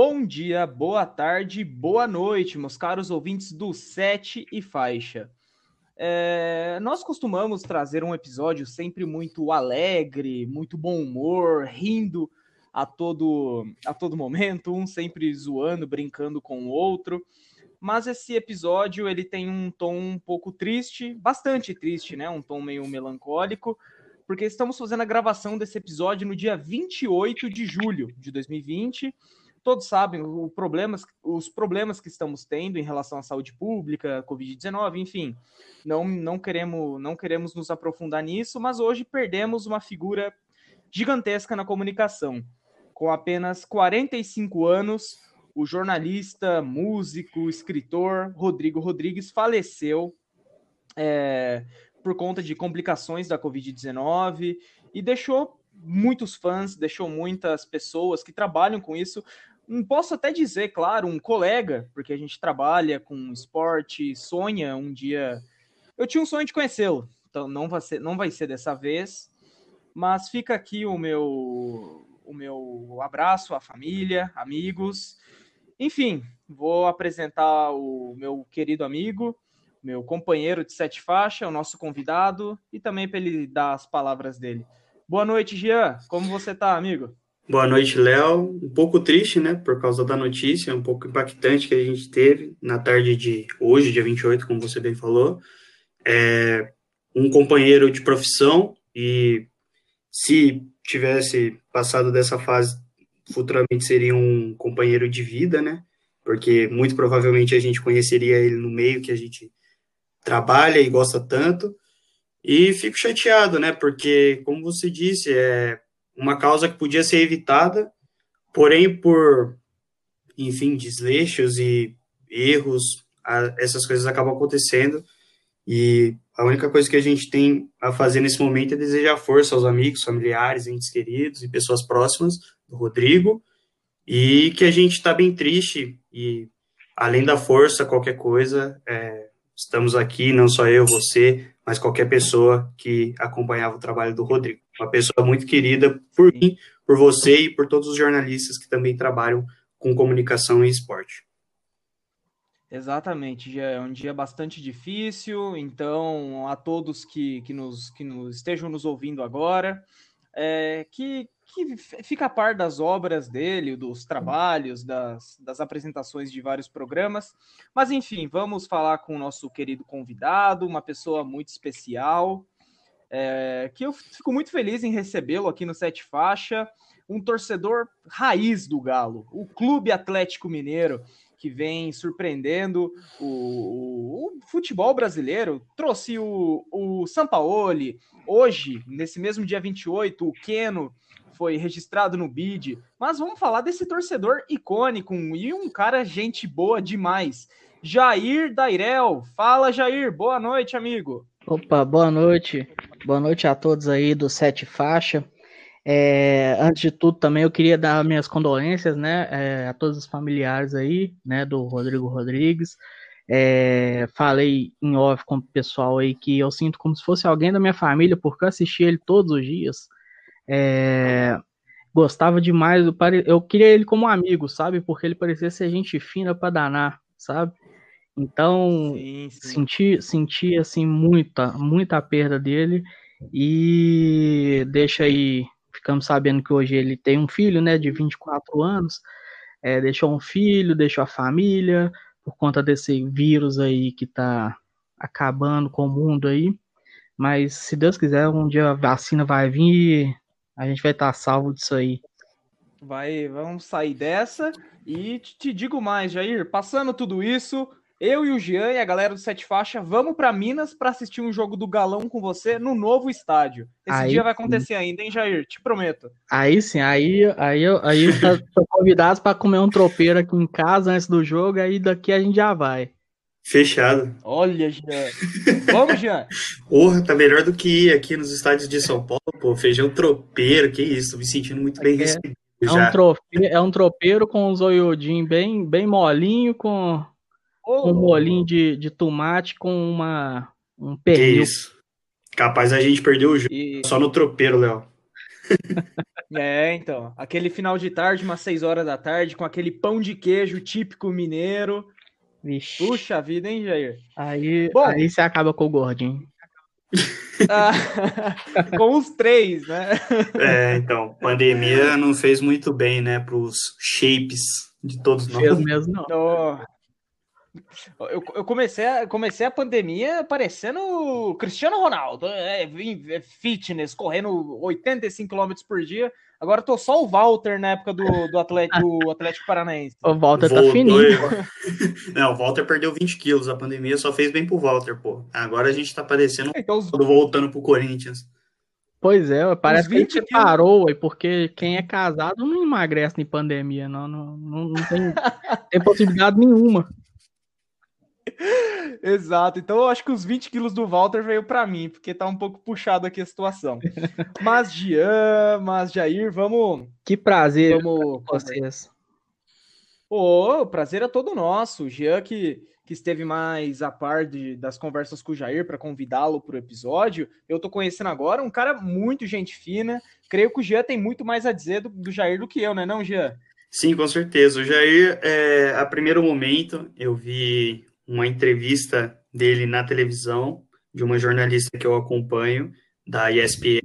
Bom dia, boa tarde, boa noite, meus caros ouvintes do Sete e Faixa. É, nós costumamos trazer um episódio sempre muito alegre, muito bom humor, rindo a todo, a todo momento, um sempre zoando, brincando com o outro. Mas esse episódio ele tem um tom um pouco triste, bastante triste, né? Um tom meio melancólico, porque estamos fazendo a gravação desse episódio no dia 28 de julho de 2020 todos sabem problemas, os problemas que estamos tendo em relação à saúde pública, Covid-19, enfim. Não, não, queremos, não queremos nos aprofundar nisso, mas hoje perdemos uma figura gigantesca na comunicação. Com apenas 45 anos, o jornalista, músico, escritor Rodrigo Rodrigues faleceu é, por conta de complicações da Covid-19 e deixou muitos fãs, deixou muitas pessoas que trabalham com isso. Posso até dizer, claro, um colega, porque a gente trabalha com esporte, sonha um dia. Eu tinha um sonho de conhecê-lo, então não vai ser, não vai ser dessa vez. Mas fica aqui o meu, o meu abraço à família, amigos. Enfim, vou apresentar o meu querido amigo, meu companheiro de sete faixa, o nosso convidado, e também para ele dar as palavras dele. Boa noite, Jean. Como você tá, amigo? Boa noite, Léo. Um pouco triste, né, por causa da notícia, um pouco impactante que a gente teve na tarde de hoje, dia 28, como você bem falou. É um companheiro de profissão e se tivesse passado dessa fase, futuramente seria um companheiro de vida, né? Porque muito provavelmente a gente conheceria ele no meio que a gente trabalha e gosta tanto. E fico chateado, né? Porque, como você disse, é uma causa que podia ser evitada, porém, por, enfim, desleixos e erros, essas coisas acabam acontecendo. E a única coisa que a gente tem a fazer nesse momento é desejar força aos amigos, familiares, entes queridos e pessoas próximas do Rodrigo. E que a gente está bem triste e, além da força, qualquer coisa, é, estamos aqui, não só eu, você, mas qualquer pessoa que acompanhava o trabalho do Rodrigo. Uma pessoa muito querida por mim, por você e por todos os jornalistas que também trabalham com comunicação e esporte. Exatamente, já é um dia bastante difícil, então a todos que, que, nos, que nos estejam nos ouvindo agora, é, que, que fica a par das obras dele, dos trabalhos, das, das apresentações de vários programas. Mas enfim, vamos falar com o nosso querido convidado, uma pessoa muito especial, é, que eu fico muito feliz em recebê-lo aqui no Sete Faixa, um torcedor raiz do Galo, o Clube Atlético Mineiro que vem surpreendendo o, o, o, futebol brasileiro. Trouxe o, o Sampaoli, hoje, nesse mesmo dia 28, o Keno foi registrado no BID. Mas vamos falar desse torcedor icônico e um cara gente boa demais. Jair Dairel. Fala, Jair. Boa noite, amigo. Opa, boa noite. Boa noite a todos aí do Sete Faixa. É, antes de tudo, também eu queria dar minhas condolências, né, é, a todos os familiares aí, né, do Rodrigo Rodrigues. É, falei em off com o pessoal aí que eu sinto como se fosse alguém da minha família, porque eu assisti ele todos os dias. É, gostava demais, eu queria ele como amigo, sabe? Porque ele parecia ser gente fina para danar, sabe? Então, sim, sim. senti, senti assim muita, muita perda dele e deixa aí ficamos sabendo que hoje ele tem um filho, né, de 24 anos, é, deixou um filho, deixou a família, por conta desse vírus aí que tá acabando com o mundo aí. Mas se Deus quiser, um dia a vacina vai vir e a gente vai estar tá salvo disso aí. Vai, vamos sair dessa e te digo mais, Jair, passando tudo isso, eu e o Jean e a galera do Sete Faixa vamos para Minas para assistir um jogo do Galão com você no novo estádio. Esse aí, dia vai acontecer ainda, hein, Jair? Te prometo. Aí sim, aí aí aí tá, tô convidados para comer um tropeiro aqui em casa antes do jogo, aí daqui a gente já vai. Fechado. Olha, Jean. Vamos, Jean. Porra, tá melhor do que ir aqui nos estádios de São Paulo, pô. Feijão tropeiro, que isso, tô me sentindo muito bem é, recebido. É um, tropeiro, é um tropeiro com os zoiudinho bem, bem molinho, com um molinho de, de tomate com uma, um pernil. Isso. Capaz a gente perdeu o jogo e... só no tropeiro, Léo. É, então. Aquele final de tarde, umas 6 horas da tarde, com aquele pão de queijo típico mineiro. Vixe. Puxa vida, hein, Jair? Aí, Bom. aí você acaba com o gordinho. Ah, com os três, né? É, então, pandemia não fez muito bem, né, pros shapes de todos nós. Fez mesmo, não. Oh. Eu, eu comecei, a, comecei a pandemia parecendo o Cristiano Ronaldo, é, é fitness, correndo 85 km por dia. Agora tô só o Walter na época do, do, Atlético, do Atlético Paranaense. O Walter tá Voltou fininho. e- Não, o Walter perdeu 20 quilos. A pandemia só fez bem pro Walter, pô. Agora a gente tá parecendo Então, os, voltando pro Corinthians. Pois é, parece que a 20 gente quilos. parou, ué, porque quem é casado não emagrece em pandemia, não. Não, não, não tem, tem possibilidade nenhuma. Exato. Então eu acho que os 20 quilos do Walter veio para mim, porque tá um pouco puxado aqui a situação. Mas Jean, mas Jair, vamos. Que prazer vamos com vocês. Ô, o prazer é todo nosso. O Jean que, que esteve mais a par de, das conversas com o Jair para convidá-lo para o episódio. Eu tô conhecendo agora um cara muito gente fina. Creio que o Jean tem muito mais a dizer do, do Jair do que eu, né, não, Jean? Sim, com certeza. O Jair, é, a primeiro momento, eu vi uma entrevista dele na televisão, de uma jornalista que eu acompanho, da ESPN,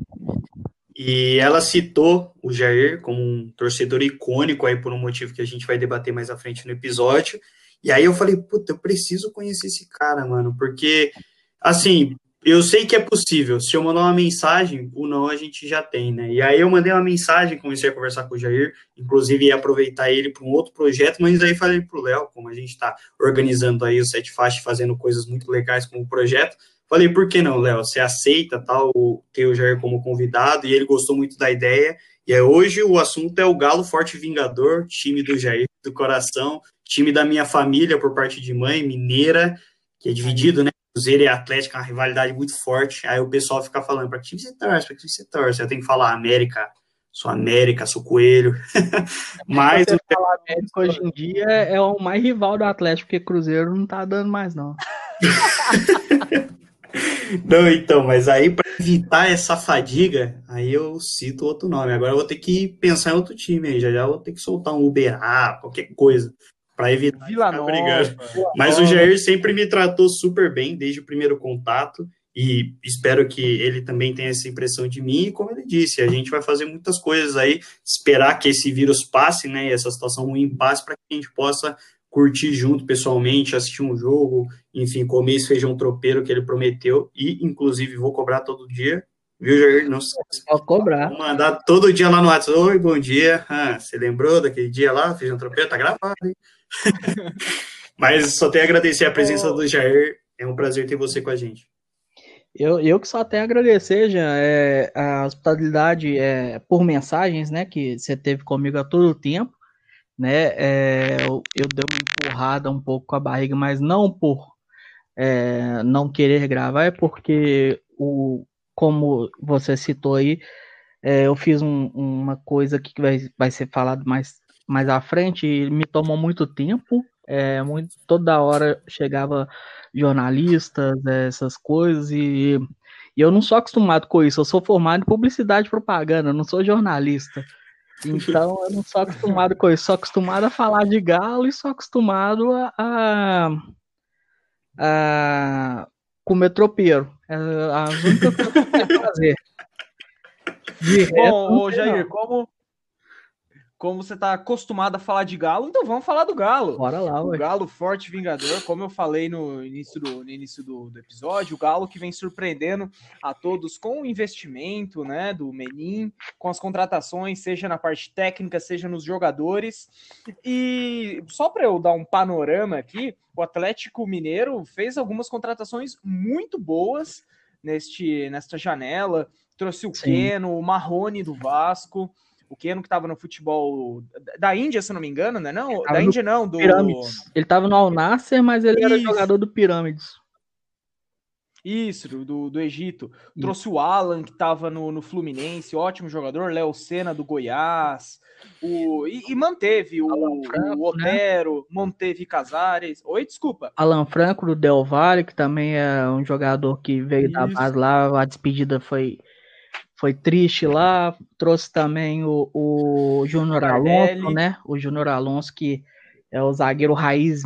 e ela citou o Jair como um torcedor icônico aí por um motivo que a gente vai debater mais à frente no episódio. E aí eu falei, puta, eu preciso conhecer esse cara, mano, porque, assim, eu sei que é possível. Se eu mandar uma mensagem, o não a gente já tem, né? E aí eu mandei uma mensagem, comecei a conversar com o Jair, inclusive ia aproveitar ele para um outro projeto, mas aí falei pro Léo, como a gente está organizando aí o Sete Faixa, fazendo coisas muito legais com o projeto, falei, por que não, Léo? Você aceita tal, ter o Jair como convidado, e ele gostou muito da ideia, e aí hoje o assunto é o Galo Forte Vingador, time do Jair, do coração, time da minha família por parte de mãe, mineira, que é dividido, né? Cruzeiro e Atlético, é uma rivalidade muito forte. Aí o pessoal fica falando, para que time você torce, para que time você torce? Eu tenho que falar América, sou América, sou Coelho. Mas Você falar América hoje em dia é o mais rival do Atlético, porque Cruzeiro não tá dando mais, não. Não, então, mas aí para evitar essa fadiga, aí eu cito outro nome. Agora eu vou ter que pensar em outro time aí, já já vou ter que soltar um Uberá, qualquer coisa, para evitar Vila ficar Nova. brigando. Mas o Jair sempre me tratou super bem desde o primeiro contato e espero que ele também tenha essa impressão de mim. E como ele disse, a gente vai fazer muitas coisas aí, esperar que esse vírus passe, né? E essa situação ruim passe para que a gente possa curtir junto pessoalmente, assistir um jogo, enfim, comer esse feijão tropeiro que ele prometeu e, inclusive, vou cobrar todo dia. Viu, Jair? Não se Pode cobrar. Vou mandar todo dia lá no WhatsApp. Oi, bom dia. Ah, você lembrou daquele dia lá? Feijão tropeiro? Tá gravado, hein? Mas só tenho a agradecer a presença do Jair. É um prazer ter você com a gente. Eu, eu que só tenho a agradecer, Jean, é, a hospitalidade é, por mensagens, né, que você teve comigo a todo o tempo, né, é, eu, eu dei uma empurrada um pouco com a barriga, mas não por é, não querer gravar, é porque, o, como você citou aí, é, eu fiz um- uma coisa que vai, vai ser falado mais, mais à frente me tomou muito tempo, é, muito, toda hora chegava jornalistas, é, essas coisas, e, e eu não sou acostumado com isso, eu sou formado em publicidade e propaganda, eu não sou jornalista. Então eu não sou acostumado com isso, sou acostumado a falar de galo e sou acostumado a, a, a comer tropeiro. É as únicas coisas que eu fazer. Bom, ô, Jair, como, como você tá acostumado a falar de Galo, então vamos falar do Galo. Bora lá, O ué. Galo forte vingador, como eu falei no início do, no início do, do episódio, o Galo que vem surpreendendo a todos com o investimento né, do Menin, com as contratações, seja na parte técnica, seja nos jogadores. E só para eu dar um panorama aqui, o Atlético Mineiro fez algumas contratações muito boas neste, nesta janela. Trouxe o Sim. Keno, o Marrone do Vasco. O Keno que estava no futebol da Índia, se não me engano, né? Não, da Índia não, do Pirâmides. Ele tava no Alnasser, mas ele era Isso. jogador do Pirâmides. Isso, do, do Egito. Trouxe o Alan, que estava no, no Fluminense, ótimo jogador. Léo Senna, do Goiás. O, e, e manteve o, Franco, o Otero, manteve Casares. Oi, desculpa. Alan Franco do Del Valle, que também é um jogador que veio da Isso. base lá, a despedida foi foi triste lá. Trouxe também o, o Júnior Alonso, né? O Júnior Alonso, que é o zagueiro raiz,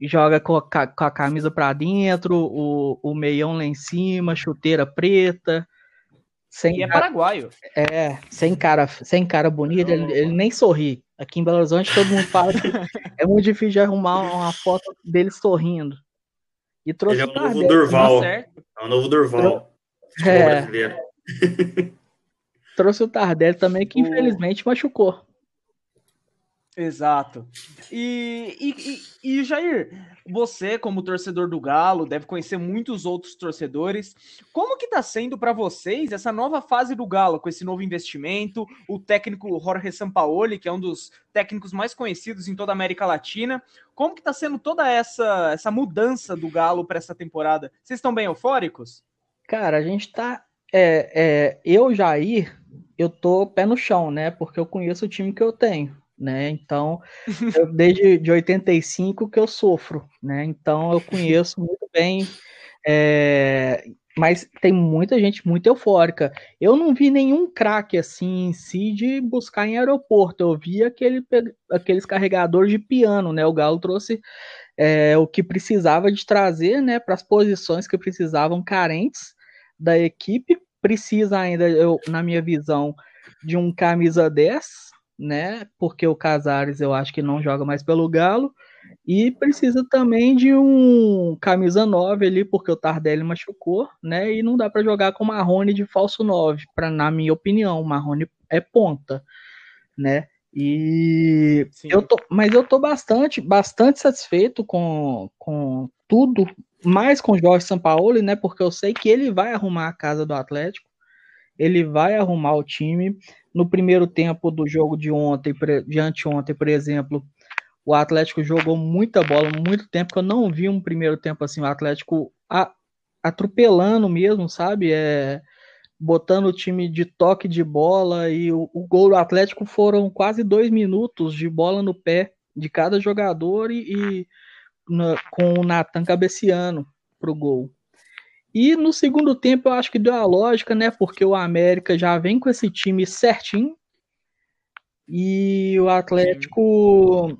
joga com a, com a camisa para dentro, o, o meião lá em cima, chuteira preta. Sem e é paraguaio. É, sem cara, sem cara bonito, ele, ele, nem sorri. Aqui em Belo Horizonte todo mundo fala que é muito difícil de arrumar uma foto dele sorrindo. E trouxe ele é o novo Durval. Tá é o novo Durval. É. trouxe o Tardelli também, que o... infelizmente machucou. Exato. E, e, e, e, Jair, você, como torcedor do Galo, deve conhecer muitos outros torcedores. Como que tá sendo para vocês essa nova fase do Galo, com esse novo investimento? O técnico Jorge Sampaoli, que é um dos técnicos mais conhecidos em toda a América Latina. Como que tá sendo toda essa, essa mudança do Galo para essa temporada? Vocês estão bem eufóricos? Cara, a gente tá. É, é, eu, Jair, eu tô pé no chão, né? Porque eu conheço o time que eu tenho né? Então, eu, desde de 85 que eu sofro, né? Então, eu conheço muito bem, é, mas tem muita gente muito eufórica. Eu não vi nenhum craque assim em si de buscar em aeroporto. Eu vi aquele, aqueles carregadores de piano, né? O Galo trouxe é, o que precisava de trazer, né? Para as posições que precisavam carentes da equipe. Precisa ainda, eu, na minha visão, de um camisa 10, né? Porque o Casares eu acho que não joga mais pelo Galo. E precisa também de um camisa 9 ali, porque o Tardelli machucou, né? E não dá para jogar com o Marrone de falso 9, pra, na minha opinião. O Marrone é ponta, né? E eu tô, mas eu tô bastante, bastante satisfeito com, com tudo, mais com o Jorge Sampaoli, né? Porque eu sei que ele vai arrumar a casa do Atlético, ele vai arrumar o time no primeiro tempo do jogo de ontem, de anteontem, por exemplo, o Atlético jogou muita bola, muito tempo que eu não vi um primeiro tempo assim, o Atlético atropelando mesmo, sabe? É, botando o time de toque de bola e o, o, gol do Atlético foram quase dois minutos de bola no pé de cada jogador e, e na, com o Natan cabeceando pro gol. E no segundo tempo eu acho que deu a lógica, né? Porque o América já vem com esse time certinho. E o Atlético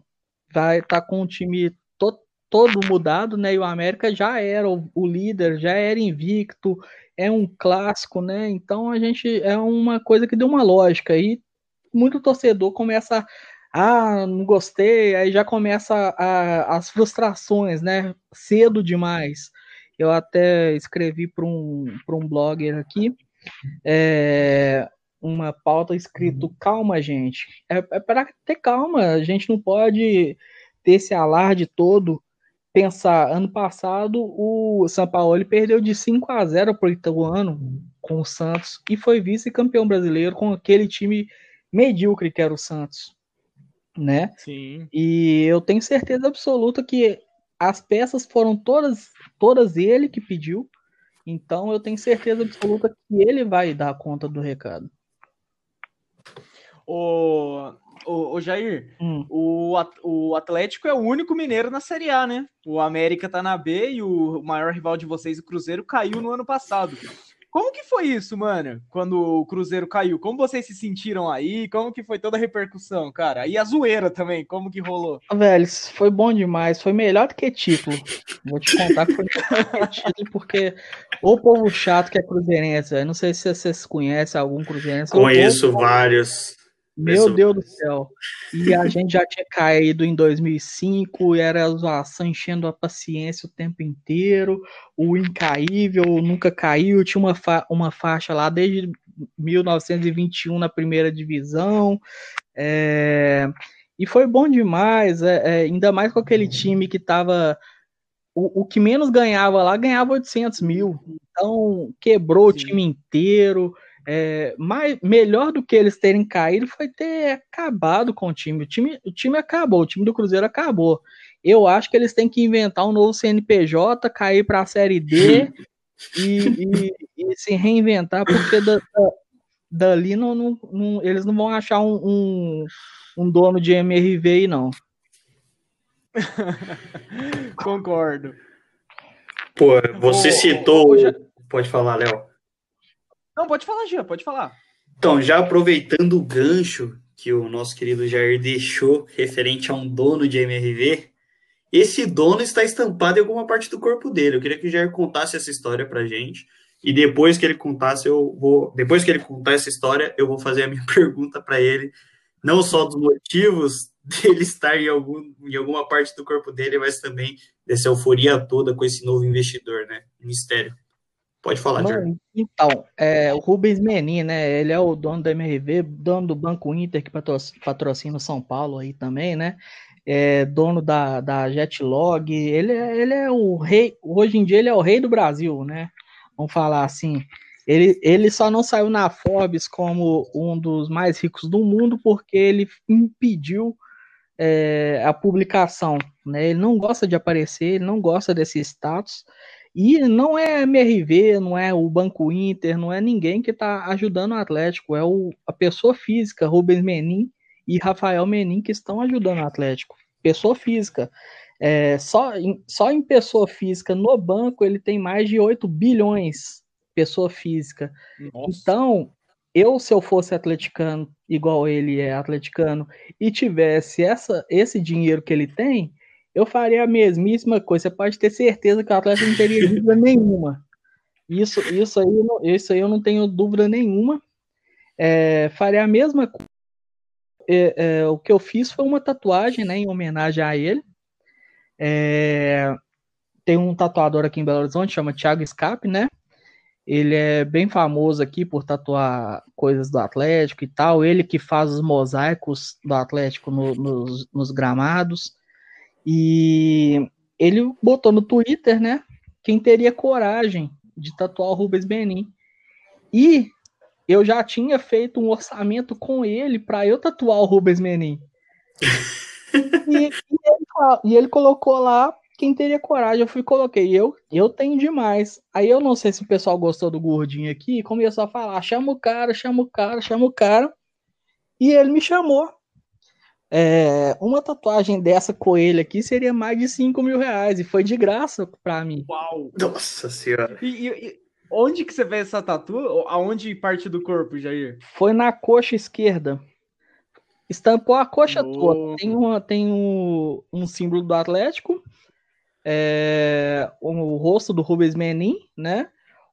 vai estar tá com o time to todo mudado, né? E o América já era o, o, líder, já era invicto, é um clássico, né? Então a gente é uma coisa que deu uma lógica. E muito torcedor começa ah, não gostei, aí já começa a, as frustrações, né? Cedo demais. Eu até escrevi para um, um blogger aqui é, uma pauta escrito uhum. calma, gente. É, é para ter calma, a gente não pode ter esse alarde todo. Pensar, ano passado o São Paulo perdeu de 5 a 0 para o Ituano com o Santos e foi vice-campeão brasileiro com aquele time medíocre que era o Santos, né? Sim. E eu tenho certeza absoluta que as peças foram todas, todas ele que pediu. Então eu tenho certeza absoluta que ele vai dar conta do recado. O, o, o Jair, hum. o, o Atlético é o único mineiro na Série A, né? O América tá na B e o maior rival de vocês, o Cruzeiro, caiu no ano passado. Como que foi isso, mano? Quando o Cruzeiro caiu? Como vocês se sentiram aí? Como que foi toda a repercussão, cara? E a zoeira também, como que rolou? Velho, foi bom demais. Foi melhor do que título. Vou te contar que foi melhor do que título, porque o povo chato que é cruzeirense, eu não sei se vocês conhecem algum cruzeirense. Conheço vários. Meu Deus do céu. E a gente já tinha caído em 2005, e era a zoação enchendo a paciência o tempo inteiro. O incaível nunca caiu, tinha uma, fa uma faixa lá desde 1921 na primeira divisão. É... E foi bom demais, é, é, ainda mais com aquele time que estava. O, o, que menos ganhava lá ganhava 800 mil. Então quebrou Sim. o time inteiro. É, mais, melhor do que eles terem caído foi ter acabado com o time. O, time. o time acabou, o time do Cruzeiro acabou. Eu acho que eles têm que inventar um novo CNPJ, cair para a Série D e, e, e, se reinventar, porque da, da, dali não, não, não, eles não vão achar um, um, um dono de MRV aí, não. Concordo. Pô, você citou. Já... Pode falar, Léo. Não, pode falar, Gia, pode falar. Então, já aproveitando o gancho que o nosso querido Jair deixou referente a um dono de MRV, esse dono está estampado em alguma parte do corpo dele. Eu queria que o Jair contasse essa história pra gente. E depois que ele contasse, eu vou. Depois que ele contar essa história, eu vou fazer a minha pergunta para ele, não só dos motivos dele estar em, algum, em alguma parte do corpo dele, mas também dessa euforia toda com esse novo investidor, né? Mistério. Pode falar, Mano, Então, é, o Rubens Menin, né? Ele é o dono da MRV, dono do Banco Inter, que patrocina o São Paulo aí também, né? É dono da, da Jetlog. Ele, é, ele é o rei, hoje em dia ele é o rei do Brasil, né? Vamos falar assim. Ele, ele só não saiu na Forbes como um dos mais ricos do mundo porque ele impediu é, a publicação. Né? Ele não gosta de aparecer, ele não gosta desse status. E não é MRV, não é o Banco Inter, não é ninguém que está ajudando o Atlético, é o, a pessoa física, Rubens Menin e Rafael Menin, que estão ajudando o Atlético. Pessoa física. É, só, em, só em pessoa física, no banco, ele tem mais de 8 bilhões, pessoa física. Nossa. Então, eu, se eu fosse atleticano, igual ele é atleticano, e tivesse essa, esse dinheiro que ele tem, eu faria a mesmíssima coisa. Você pode ter certeza que o Atlético não teria dúvida nenhuma. Isso, isso, aí, isso aí eu não tenho dúvida nenhuma. É, faria a mesma coisa. É, é, o que eu fiz foi uma tatuagem né, em homenagem a ele. É, tem um tatuador aqui em Belo Horizonte, chama Thiago Scape, né? Ele é bem famoso aqui por tatuar coisas do Atlético e tal. Ele que faz os mosaicos do Atlético no, nos, nos gramados. E ele botou no Twitter, né? Quem teria coragem de tatuar o Rubens Benin. E eu já tinha feito um orçamento com ele para eu tatuar o Rubens Menin. e, e, ele, e, ele, colocou lá quem teria coragem. Eu fui coloquei eu, eu tenho demais. Aí eu não sei se o pessoal gostou do gordinho aqui começou a falar: chama o cara, chama o cara, chama o cara. E ele me chamou. É, uma tatuagem dessa coelha aqui seria mais de 5 mil reais e foi de graça para mim. Uau! Nossa senhora! E, e, onde que você vê essa tatu? Aonde parte do corpo, Jair? Foi na coxa esquerda. Estampou a coxa toda. Tem, uma, tem um, um símbolo do Atlético, é, o rosto do Rubens Menin, né?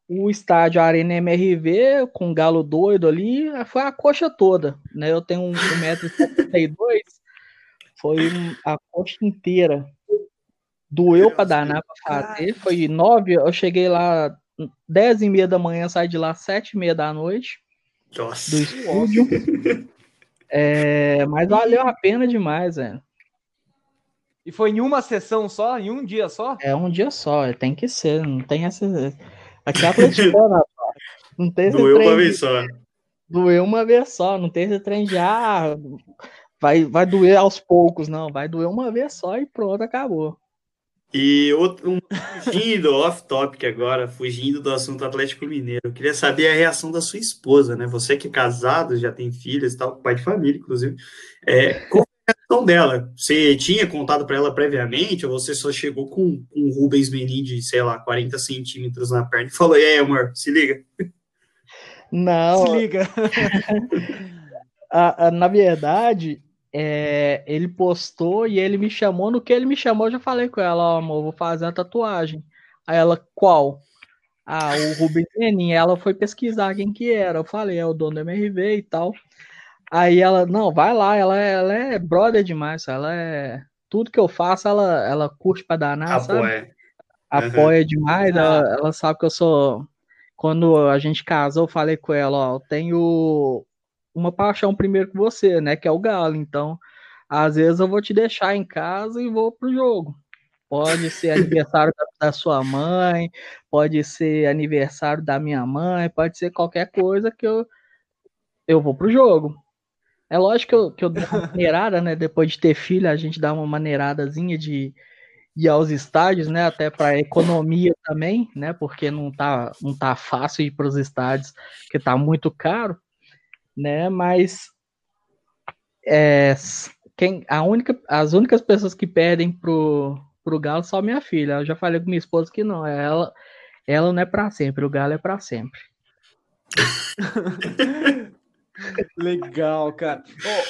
O estádio Arena MRV, com o galo doido ali, foi a coxa toda, né? Eu tenho 1,72m, foi a coxa inteira. Doeu para danar para fazer, foi nove, eu cheguei lá 10 e meia da manhã, saí de lá sete e meia da noite. Nossa. Do estúdio. é, mas valeu a pena demais, velho. E foi em uma sessão só? Em um dia só? É um dia só, tem que ser, não tem essa Aqui é atleticana, não tem Doeu uma vez só. Doeu uma vez só, não tem esse trem de ah, vai, vai doer aos poucos, não. Vai doer uma vez só e pronto, acabou. E outro, um, fugindo off-topic agora, fugindo do assunto Atlético Mineiro, eu queria saber a reação da sua esposa, né? Você que é casado, já tem filhas e tal, pai de família, inclusive. É, qual reação dela? Você tinha contado para ela previamente, ou você só chegou com um Rubens Menin de, sei lá, 40 centímetros na perna e falou: E aí, amor, se liga? Não. Se liga. a, a, na verdade, é, ele postou e ele me chamou. No que ele me chamou, eu já falei com ela: Ó, amor, vou fazer a tatuagem. Aí ela, qual? Ah, o Rubens Menin. Ela foi pesquisar quem que era. Eu falei: É o dono do MRV e tal. Aí ela, não, vai lá, ela, é, ela é brother demais, ela é. Tudo que eu faço, ela, ela curte pra danar, Apoia. sabe? Apoia uhum. demais, ela, ah. ela sabe que eu sou. Quando a gente casou, eu falei com ela, ó, eu tenho uma paixão primeiro que você, né? Que é o Galo. Então, às vezes eu vou te deixar em casa e vou pro jogo. Pode ser aniversário da, da, sua mãe, pode ser aniversário da minha mãe, pode ser qualquer coisa que eu, eu vou pro jogo. É lógico que eu, que eu dou uma maneirada, né? Depois de ter filho, a gente dá uma maneiradazinha de ir aos estádios, né? Até para economia também, né? Porque não tá, não tá fácil ir para os estádios, porque tá muito caro, né? Mas é, quem, a única, as únicas pessoas que perdem pro, pro Galo são minha filha. Eu já falei com minha esposa que não, ela, ela não é para sempre, o Galo é para sempre. Legal, cara.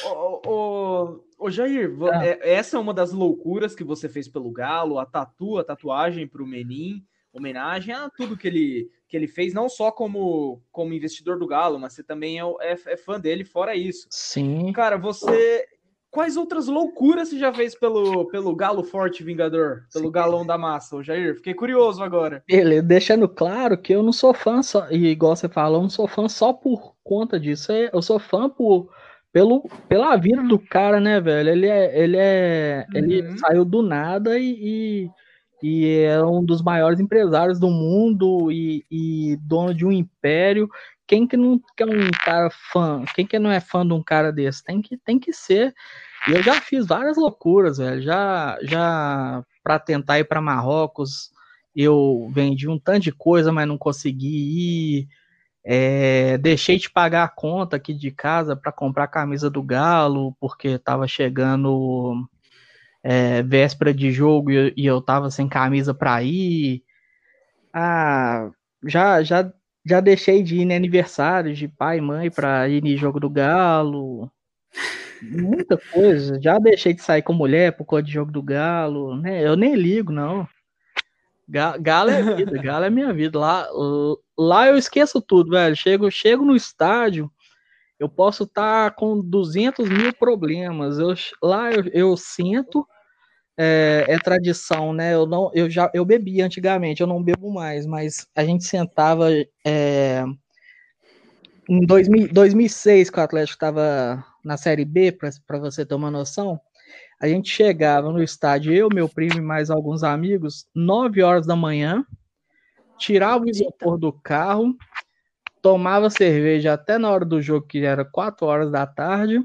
Ô, ô, ô, ô Jair, ah. essa é uma das loucuras que você fez pelo Galo, a tatu, a tatuagem para o Menin, homenagem a tudo que ele, que ele fez, não só como, como investidor do Galo, mas você também é, é, é fã dele, fora isso. Sim. Cara, você Quais outras loucuras você já fez pelo, pelo Galo Forte Vingador? Pelo Sim. Galão da Massa, o Jair? Fiquei curioso agora. Ele, deixando claro que eu não sou fã só, e igual você falou, eu não sou fã só por conta disso. É, eu sou fã por, pelo, pela vida do cara, né, velho? Ele é. Ele, é, uhum. ele saiu do nada e, e, e, é um dos maiores empresários do mundo e, e dono de um império quem que não é um cara fã? Quem que não é fã de um cara desse? Tem que, tem que ser. E eu já fiz várias loucuras, velho. Já, já para tentar ir para Marrocos, eu vendi um tanto de coisa, mas não consegui ir. É, deixei de pagar a conta aqui de casa para comprar a camisa do Galo, porque estava chegando é, véspera de jogo e, eu estava sem camisa para ir. Ah, já, já já deixei de ir em aniversários de pai e mãe para ir em jogo do Galo. Muita coisa. Já deixei de sair com mulher por causa de jogo do Galo. Né? Eu nem ligo, não. Galo é vida, Galo é minha vida. Lá, lá eu esqueço tudo, velho. Chego, chego no estádio, eu posso estar tá com 200 mil problemas. Eu, lá eu, eu sinto é, é, tradição, né? Eu não, eu já, eu bebi antigamente, eu não bebo mais, mas a gente sentava é, em 2000, 2006, que o Atlético estava na Série B, para você ter uma noção. A gente chegava no estádio, eu, meu primo e mais alguns amigos, 9 horas da manhã, tirava o isopor do carro, tomava cerveja até na hora do jogo, que era 4 horas da tarde,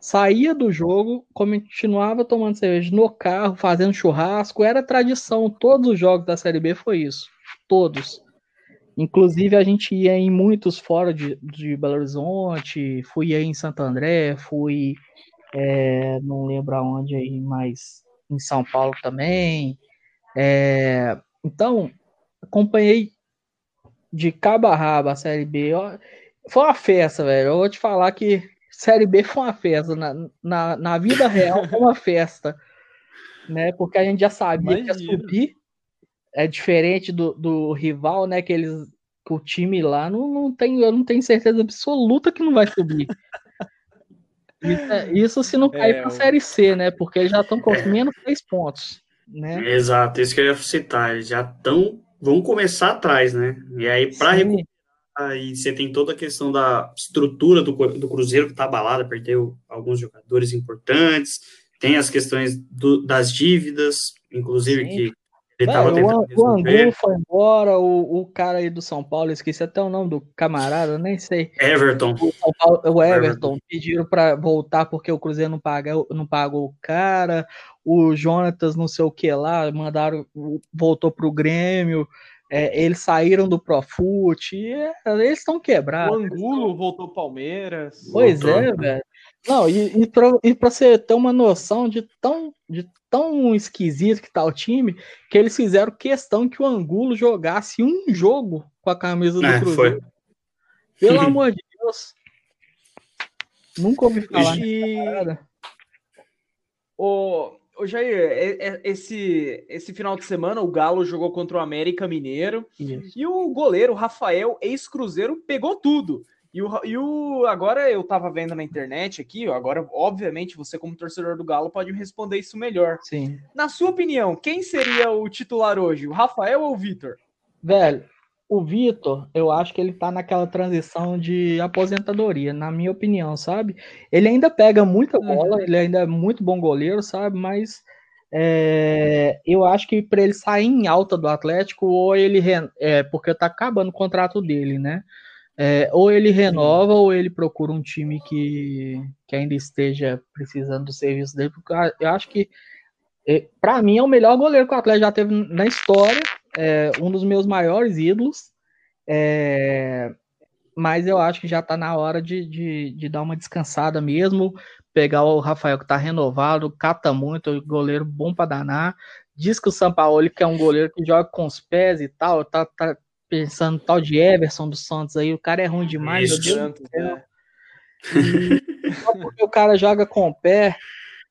saía do jogo, continuava tomando cerveja no carro, fazendo churrasco, era tradição, todos os jogos da Série B foi isso, todos. Inclusive a gente ia em muitos fora de, de Belo Horizonte, fui aí em Santo André, fui, é, não lembro aonde aí, mas em São Paulo também. É, então, acompanhei de cabo a rabo a Série B. Foi uma festa, velho. Eu vou te falar que Série B foi uma festa. Na, na, na vida real foi uma festa. Né? Porque a gente já sabia Imagina. que ia subir. É diferente do, do rival, né? Que eles. Que o time lá não, não tem, eu não tenho certeza absoluta que não vai subir. Isso, é, isso se não cair é, para a Série C, né? Porque eles já estão com é. menos três pontos. Né? Exato, isso que eu ia citar. Eles já estão. Vão começar atrás, né? E aí, para recuperar e você tem toda a questão da estrutura do, do Cruzeiro que está abalada, perdeu alguns jogadores importantes, tem as questões do, das dívidas, inclusive Sim. que ele estava tentando o, O foi embora, o, o cara aí do São Paulo, esqueci até o nome do camarada, nem sei. Everton. O, Paulo, o Everton, Everton. pediram para voltar porque o Cruzeiro não, paga, não pagou o cara, o Jonatas não sei o que lá, mandaram, voltou pro Grêmio, é, eles saíram do Profut, é, eles estão quebrados. O Angulo voltou Palmeiras. Pois voltou. é, velho. Não, e, e para e você ter uma noção de tão, de tão esquisito que tá o time, que eles fizeram questão que o Angulo jogasse um jogo com a camisa do é, Cruzeiro. Foi. Pelo amor de Deus. Nunca ouvi falar e... O, Ô Jair, é, é, esse, esse final de semana o Galo jogou contra o América Mineiro Isso. e o goleiro Rafael, ex-Cruzeiro, pegou tudo. E o, e o agora eu tava vendo na internet aqui, ó, agora obviamente você como torcedor do Galo pode me responder isso melhor. Sim. Na sua opinião, quem seria o titular hoje, o Rafael ou o Vitor? Velho, o Vitor, eu acho que ele tá naquela transição de aposentadoria, na minha opinião, sabe? Ele ainda pega muita uhum. bola, ele ainda é muito bom goleiro, sabe? Mas é, eu acho que para ele sair em alta do Atlético, ou ele. É, porque tá acabando o contrato dele, né? É, ou ele renova, ou ele procura um time que, que ainda esteja precisando do serviço dele, porque eu acho que, é, para mim, é o melhor goleiro que o Atlético já teve na história é um dos meus maiores ídolos, é, mas eu acho que já está na hora de, de, de, dar uma descansada mesmo, pegar o Rafael que está renovado, cata muito, goleiro bom para danar, diz que o Sampaoli, que é um goleiro que joga com os pés e tal, tá, tá, pensando tal de Everson dos Santos aí, o cara é ruim demais. Isso. Santos, é. E, só porque o cara joga com o pé,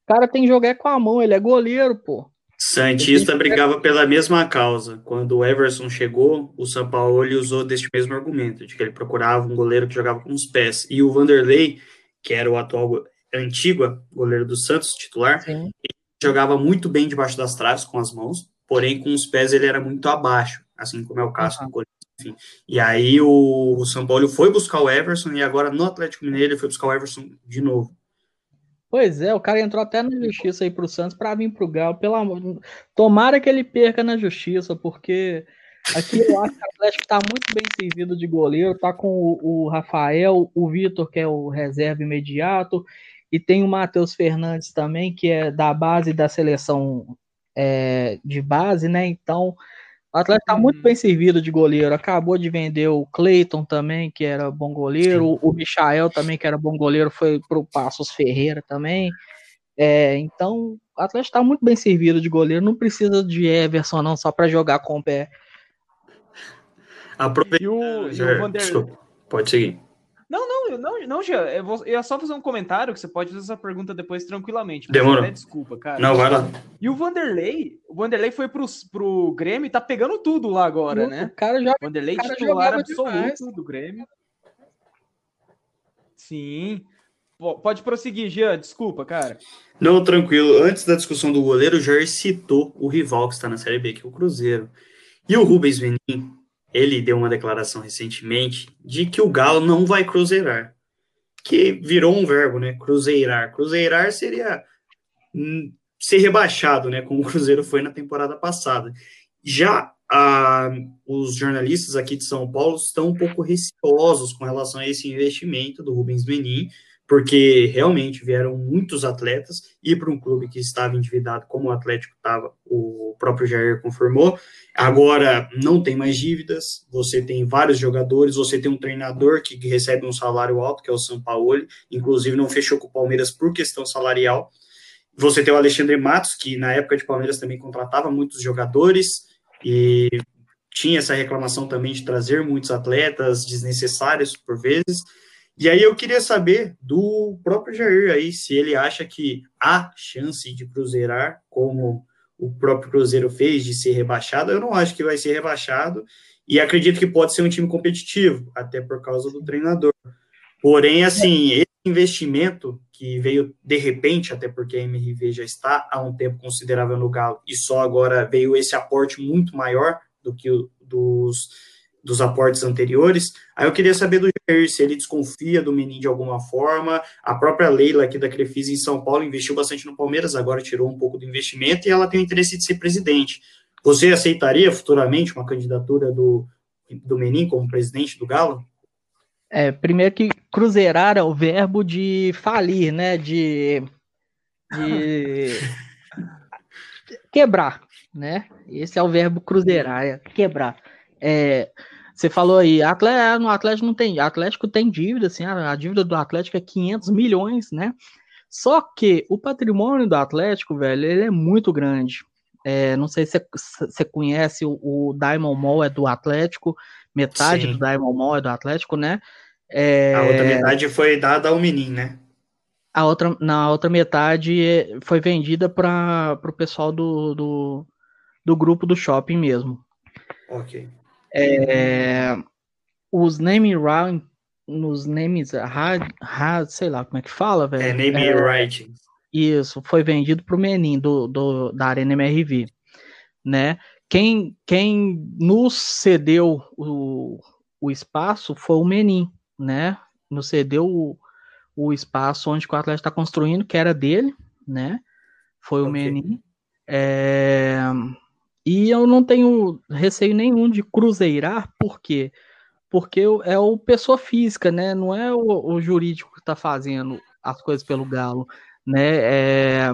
o cara tem que jogar com a mão, ele é goleiro, pô. Santista brigava pela mesma causa. Quando o Everson chegou, o São Paulo usou deste mesmo argumento, de que ele procurava um goleiro que jogava com os pés. E o Vanderlei, que era o atual antigo goleiro do Santos, titular, jogava muito bem debaixo das traves com as mãos, porém com os pés ele era muito abaixo, assim como é o caso uhum. do Corinthians. Enfim. E aí o, o São Paulo foi buscar o Everson e agora no Atlético Mineiro ele foi buscar o Everson de novo. Pois é, o cara entrou até na justiça aí pro Santos para vir pro Galo. Pelo amor, tomara que ele perca na justiça, porque aqui eu acho que o Atlético tá muito bem servido de goleiro, tá com o, o Rafael, o Vitor, que é o reserva imediato, e tem o Matheus Fernandes também, que é da base da seleção é, de base, né? Então, o Atlético está muito uhum. bem servido de goleiro. Acabou de vender o Cleiton também, que era bom goleiro. O Michael também, que era bom goleiro, foi para o Passos Ferreira também. É, então, o Atlético está muito bem servido de goleiro. Não precisa de Everson, não, só para jogar com o pé. Aproveita. E o, e o Vander... Desculpa, pode seguir. Não, não, não, não, Jean. Eu, vou, eu ia só fazer um comentário que você pode fazer essa pergunta depois tranquilamente. Demorou. desculpa, cara. Não, vai lá. E o Vanderlei, o Vanderlei foi pro, pro Grêmio e tá pegando tudo lá agora, né? O cara já. Vanderlei cara titular absoluto demais. do Grêmio. Sim. Pode prosseguir, Jean, desculpa, cara. Não, tranquilo. Antes da discussão do goleiro, o Jair citou o rival que está na Série B, que é o Cruzeiro. E o Rubens Menin, ele deu uma declaração recentemente de que o Galo não vai cruzeirar, que virou um verbo, né? Cruzeirar. Cruzeirar seria hum, ser rebaixado, né? Como o Cruzeiro foi na temporada passada. Já ah, os jornalistas aqui de São Paulo estão um pouco receosos com relação a esse investimento do Rubens Menin, porque realmente vieram muitos atletas e para um clube que estava endividado, como o Atlético estava, o próprio Jair confirmou. Agora não tem mais dívidas, você tem vários jogadores, você tem um treinador que recebe um salário alto, que é o São Paulo, inclusive não fechou com o Palmeiras por questão salarial. Você tem o Alexandre Matos, que na época de Palmeiras também contratava muitos jogadores e tinha essa reclamação também de trazer muitos atletas desnecessários por vezes. E aí eu queria saber do próprio Jair aí, se ele acha que há chance de cruzeirar, como o próprio Cruzeiro fez, de ser rebaixado. Eu não acho que vai ser rebaixado, e acredito que pode ser um time competitivo, até por causa do treinador. Porém, assim, esse investimento que veio de repente, até porque a MRV já está há um tempo considerável no Galo, e só agora veio esse aporte muito maior do que o dos dos aportes anteriores. Aí eu queria saber do Jair se ele desconfia do Menin de alguma forma. A própria Leila aqui da Crefisa em São Paulo investiu bastante no Palmeiras, agora tirou um pouco do investimento e ela tem o interesse de ser presidente. Você aceitaria futuramente uma candidatura do, do Menin como presidente do Galo? É, primeiro que cruzeirar é o verbo de falir, né? De, de quebrar, né? Esse é o verbo cruzeirar, é quebrar. É, você falou aí, Atlético, no Atlético não tem, Atlético tem dívida, assim, a, a, dívida do Atlético é 500 milhões, né? Só que o patrimônio do Atlético, velho, ele é muito grande. É, não sei se você conhece o, o, Diamond Mall é do Atlético, metade Sim. do Diamond Mall é do Atlético, né? É, a outra metade foi dada ao menino, né? A outra, na outra metade foi vendida para o pessoal do, do, do grupo do shopping mesmo. Ok. É, os name round nos names, sei lá como é que fala, velho. É name é, writing. Isso, foi vendido para o Menin do, do, da Arena MRV, né? Quem, quem nos cedeu o, o espaço foi o Menin, né? Nos cedeu o, o espaço onde o Atlético está construindo, que era dele, né? Foi o okay. Menin. É, e eu não tenho receio nenhum de cruzeirar, por quê? Porque é o pessoa física, né? Não é o, o jurídico que está fazendo as coisas pelo Galo, né? É,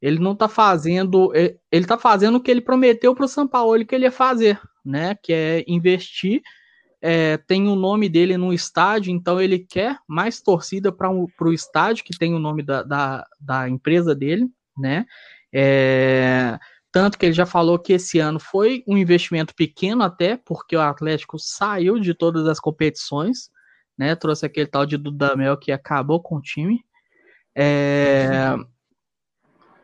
ele não está fazendo, ele está fazendo o que ele prometeu para o São Paulo que ele ia fazer, né? Que é investir. É, tem o nome dele no estádio, então ele quer mais torcida para o estádio que tem o nome da, da, da empresa dele, né? É, Tanto que ele já falou que esse ano foi um investimento pequeno até, porque o Atlético saiu de todas as competições, né? Trouxe aquele tal de Dudamel que acabou com o time. É...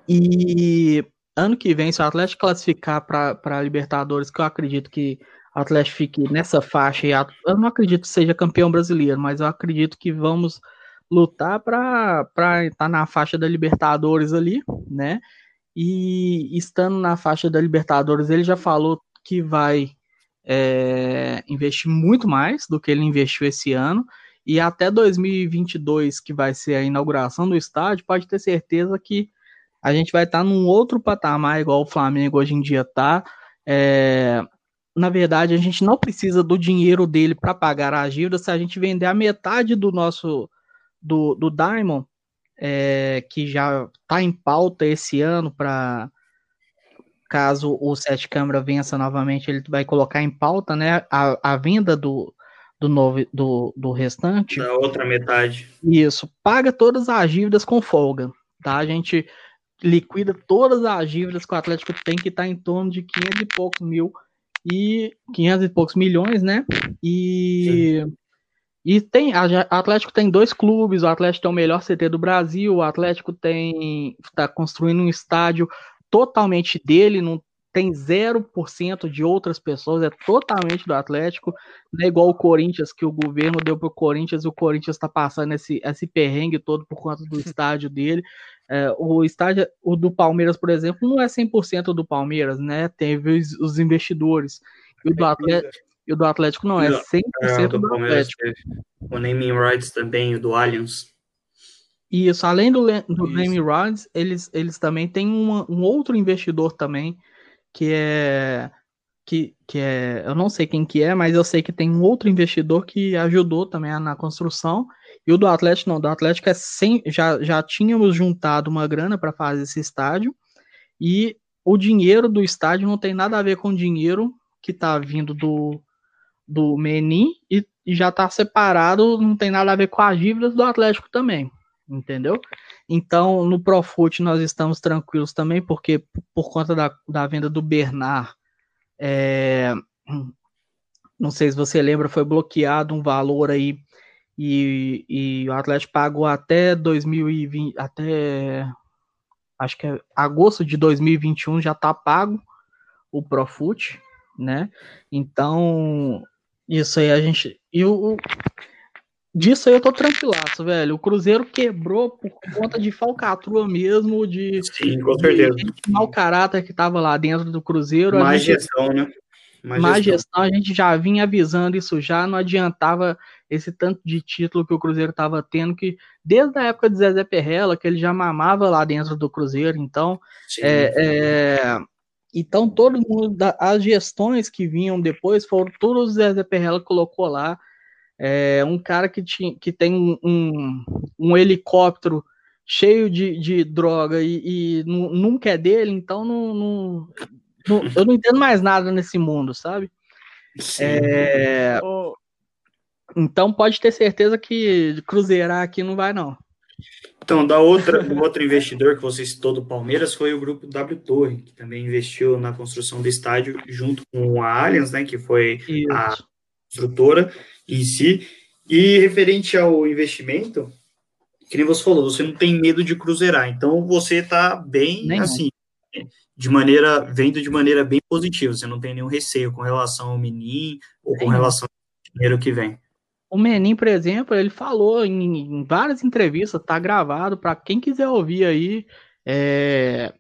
E ano que vem, se o Atlético classificar para Libertadores, que eu acredito que o Atlético fique nessa faixa, e eu não acredito que seja campeão brasileiro, mas eu acredito que vamos lutar para estar na faixa da Libertadores ali, né? E estando na faixa da Libertadores, ele já falou que vai é, investir muito mais do que ele investiu esse ano. E até 2022, que vai ser a inauguração do estádio, pode ter certeza que a gente vai estar num outro patamar, igual o Flamengo hoje em dia está. É, na verdade, a gente não precisa do dinheiro dele para pagar a dívidas se a gente vender a metade do nosso do, do Diamond, é, que já está em pauta esse ano para caso o Sete Câmara vença novamente, ele vai colocar em pauta né, a, a venda do, do, novo, do, do restante. Da outra metade. Isso, paga todas as dívidas com folga, tá? A gente liquida todas as dívidas que o Atlético tem, que está em torno de 500 e poucos mil e 500 e poucos milhões, né? E Sim. E tem, a Atlético tem dois clubes, o Atlético tem o melhor CT do Brasil, o Atlético tem está construindo um estádio totalmente dele, não tem 0% de outras pessoas, é totalmente do Atlético, não é igual o Corinthians, que o governo deu para o Corinthians, e o Corinthians está passando esse, esse perrengue todo por conta do estádio dele. É, o estádio o do Palmeiras, por exemplo, não é 100% do Palmeiras, né? Teve os, os investidores. E o do Atlético e o do Atlético não, é 100% é, do, do Atlético. O naming rights também, o do Allianz. Isso, além do, do naming rights, eles, eles também têm uma, um outro investidor também, que é que, que é, eu não sei quem que é, mas eu sei que tem um outro investidor que ajudou também na construção. E o do Atlético não, do Atlético é sem, já, já tínhamos juntado uma grana para fazer esse estádio e o dinheiro do estádio não tem nada a ver com o dinheiro que está vindo do, do Menin e, e já está separado, não tem nada a ver com as dívidas do Atlético também, entendeu? Então, no Profut nós estamos tranquilos também, porque por conta da, da venda do Bernard, é, não sei se você lembra, foi bloqueado um valor aí e, e o Atlético pagou até 2020, até acho que é agosto de 2021 já está pago o Profut, né? Então isso aí a gente. E o, disso aí eu tô tranquilaço, velho. O Cruzeiro quebrou por conta de falcatrua mesmo, de, Sim, com certeza. de mau caráter que tava lá dentro do Cruzeiro. Má gente, gestão, né? Má, má gestão. gestão, a gente já vinha avisando isso já, não adiantava esse tanto de título que o Cruzeiro tava tendo, que desde a época de Zezé Perrella, que ele já mamava lá dentro do Cruzeiro, então é, é, então, todo mundo, as gestões que vinham depois foram todos o Zé Perrella colocou lá. É, um cara que, tinha, que tem um, um, helicóptero cheio de, de droga e, e nunca é dele, então não, não, não, eu não entendo mais nada nesse mundo, sabe? É, então pode ter certeza que cruzeirar aqui não vai, não. Então, da outra, o outro investidor que você citou do Palmeiras foi o grupo W Torre, que também investiu na construção do estádio junto com a Allianz, né, que foi Isso. a construtora em si. E referente ao investimento, que nem você falou, você não tem medo de cruzeirar, então você está bem nem assim, de maneira, vendo de maneira bem positiva, você não tem nenhum receio com relação ao menino ou com relação ao dinheiro que vem. O Menin, por exemplo, ele falou em, em várias entrevistas, tá gravado para quem quiser ouvir aí. É,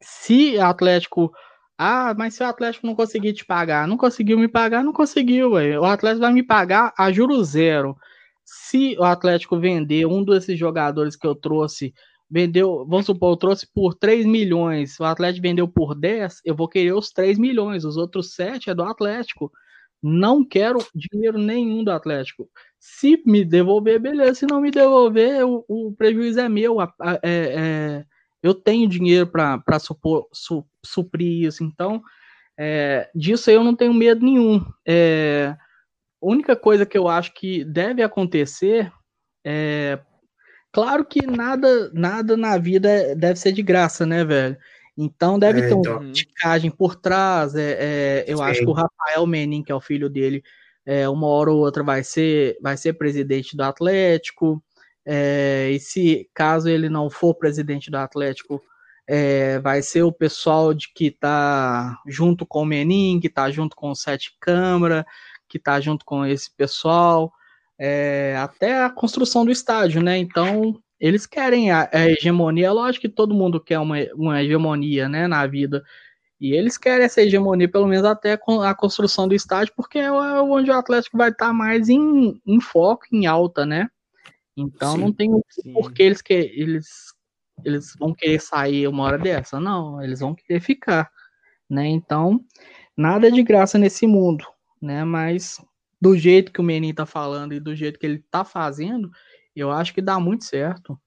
se Atlético. Ah, mas se o Atlético não conseguir te pagar, não conseguiu me pagar, não conseguiu, ué. O Atlético vai me pagar a juro zero. Se o Atlético vender um desses jogadores que eu trouxe, vendeu, vamos supor, eu trouxe por 3 milhões, o Atlético vendeu por 10, eu vou querer os 3 milhões, os outros 7 é do Atlético. Não quero dinheiro nenhum do Atlético. Se me devolver, beleza. Se não me devolver, o, o prejuízo é meu. É, é, eu tenho dinheiro para su, suprir isso. Então, é, disso eu não tenho medo nenhum. É, a única coisa que eu acho que deve acontecer é. Claro que nada, nada na vida deve ser de graça, né, velho? Então deve é, ter então. uma ticagem por trás. É, é eu Sim. acho que o Rafael Menin, que é o filho dele, é, uma hora ou outra vai ser, vai ser presidente do Atlético. É, e se caso ele não for presidente do Atlético, é, vai ser o pessoal de que está junto com o Menin, que está junto com o Sete Câmara, que está junto com esse pessoal, é, até a construção do estádio, né? Então eles querem a, a hegemonia, é lógico que todo mundo quer uma, uma hegemonia, né, na vida. E eles querem essa hegemonia, pelo menos até a construção do estádio, porque é onde o Atlético vai estar mais em, em foco, em alta, né? Então sim, não tem por que eles, que eles, eles vão querer sair uma hora dessa. Não, eles vão querer ficar, né? Então, nada é de graça nesse mundo, né? Mas do jeito que o Menin tá falando e do jeito que ele tá fazendo, eu acho que dá muito certo.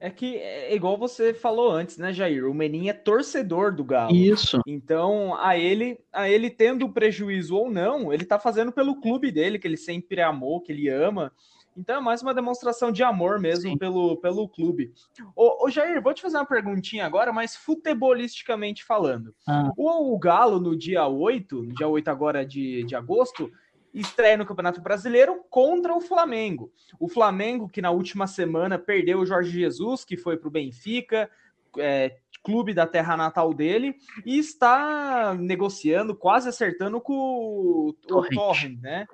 É que é igual você falou antes, né, Jair? O Menin é torcedor do Galo. Isso. Então, a ele, a ele tendo prejuízo ou não, ele tá fazendo pelo clube dele, que ele sempre amou, que ele ama. Então é mais uma demonstração de amor mesmo pelo, pelo clube. Ô, ô, Jair, vou te fazer uma perguntinha agora, mas futebolisticamente falando. Ah. O, o, Galo, no dia 8, no dia 8 agora de, de agosto, estreia no Campeonato Brasileiro contra o Flamengo. O Flamengo, que na última semana perdeu o Jorge Jesus, que foi para o Benfica, é, clube da terra natal dele, e está negociando, quase acertando com o, o Torrent, né?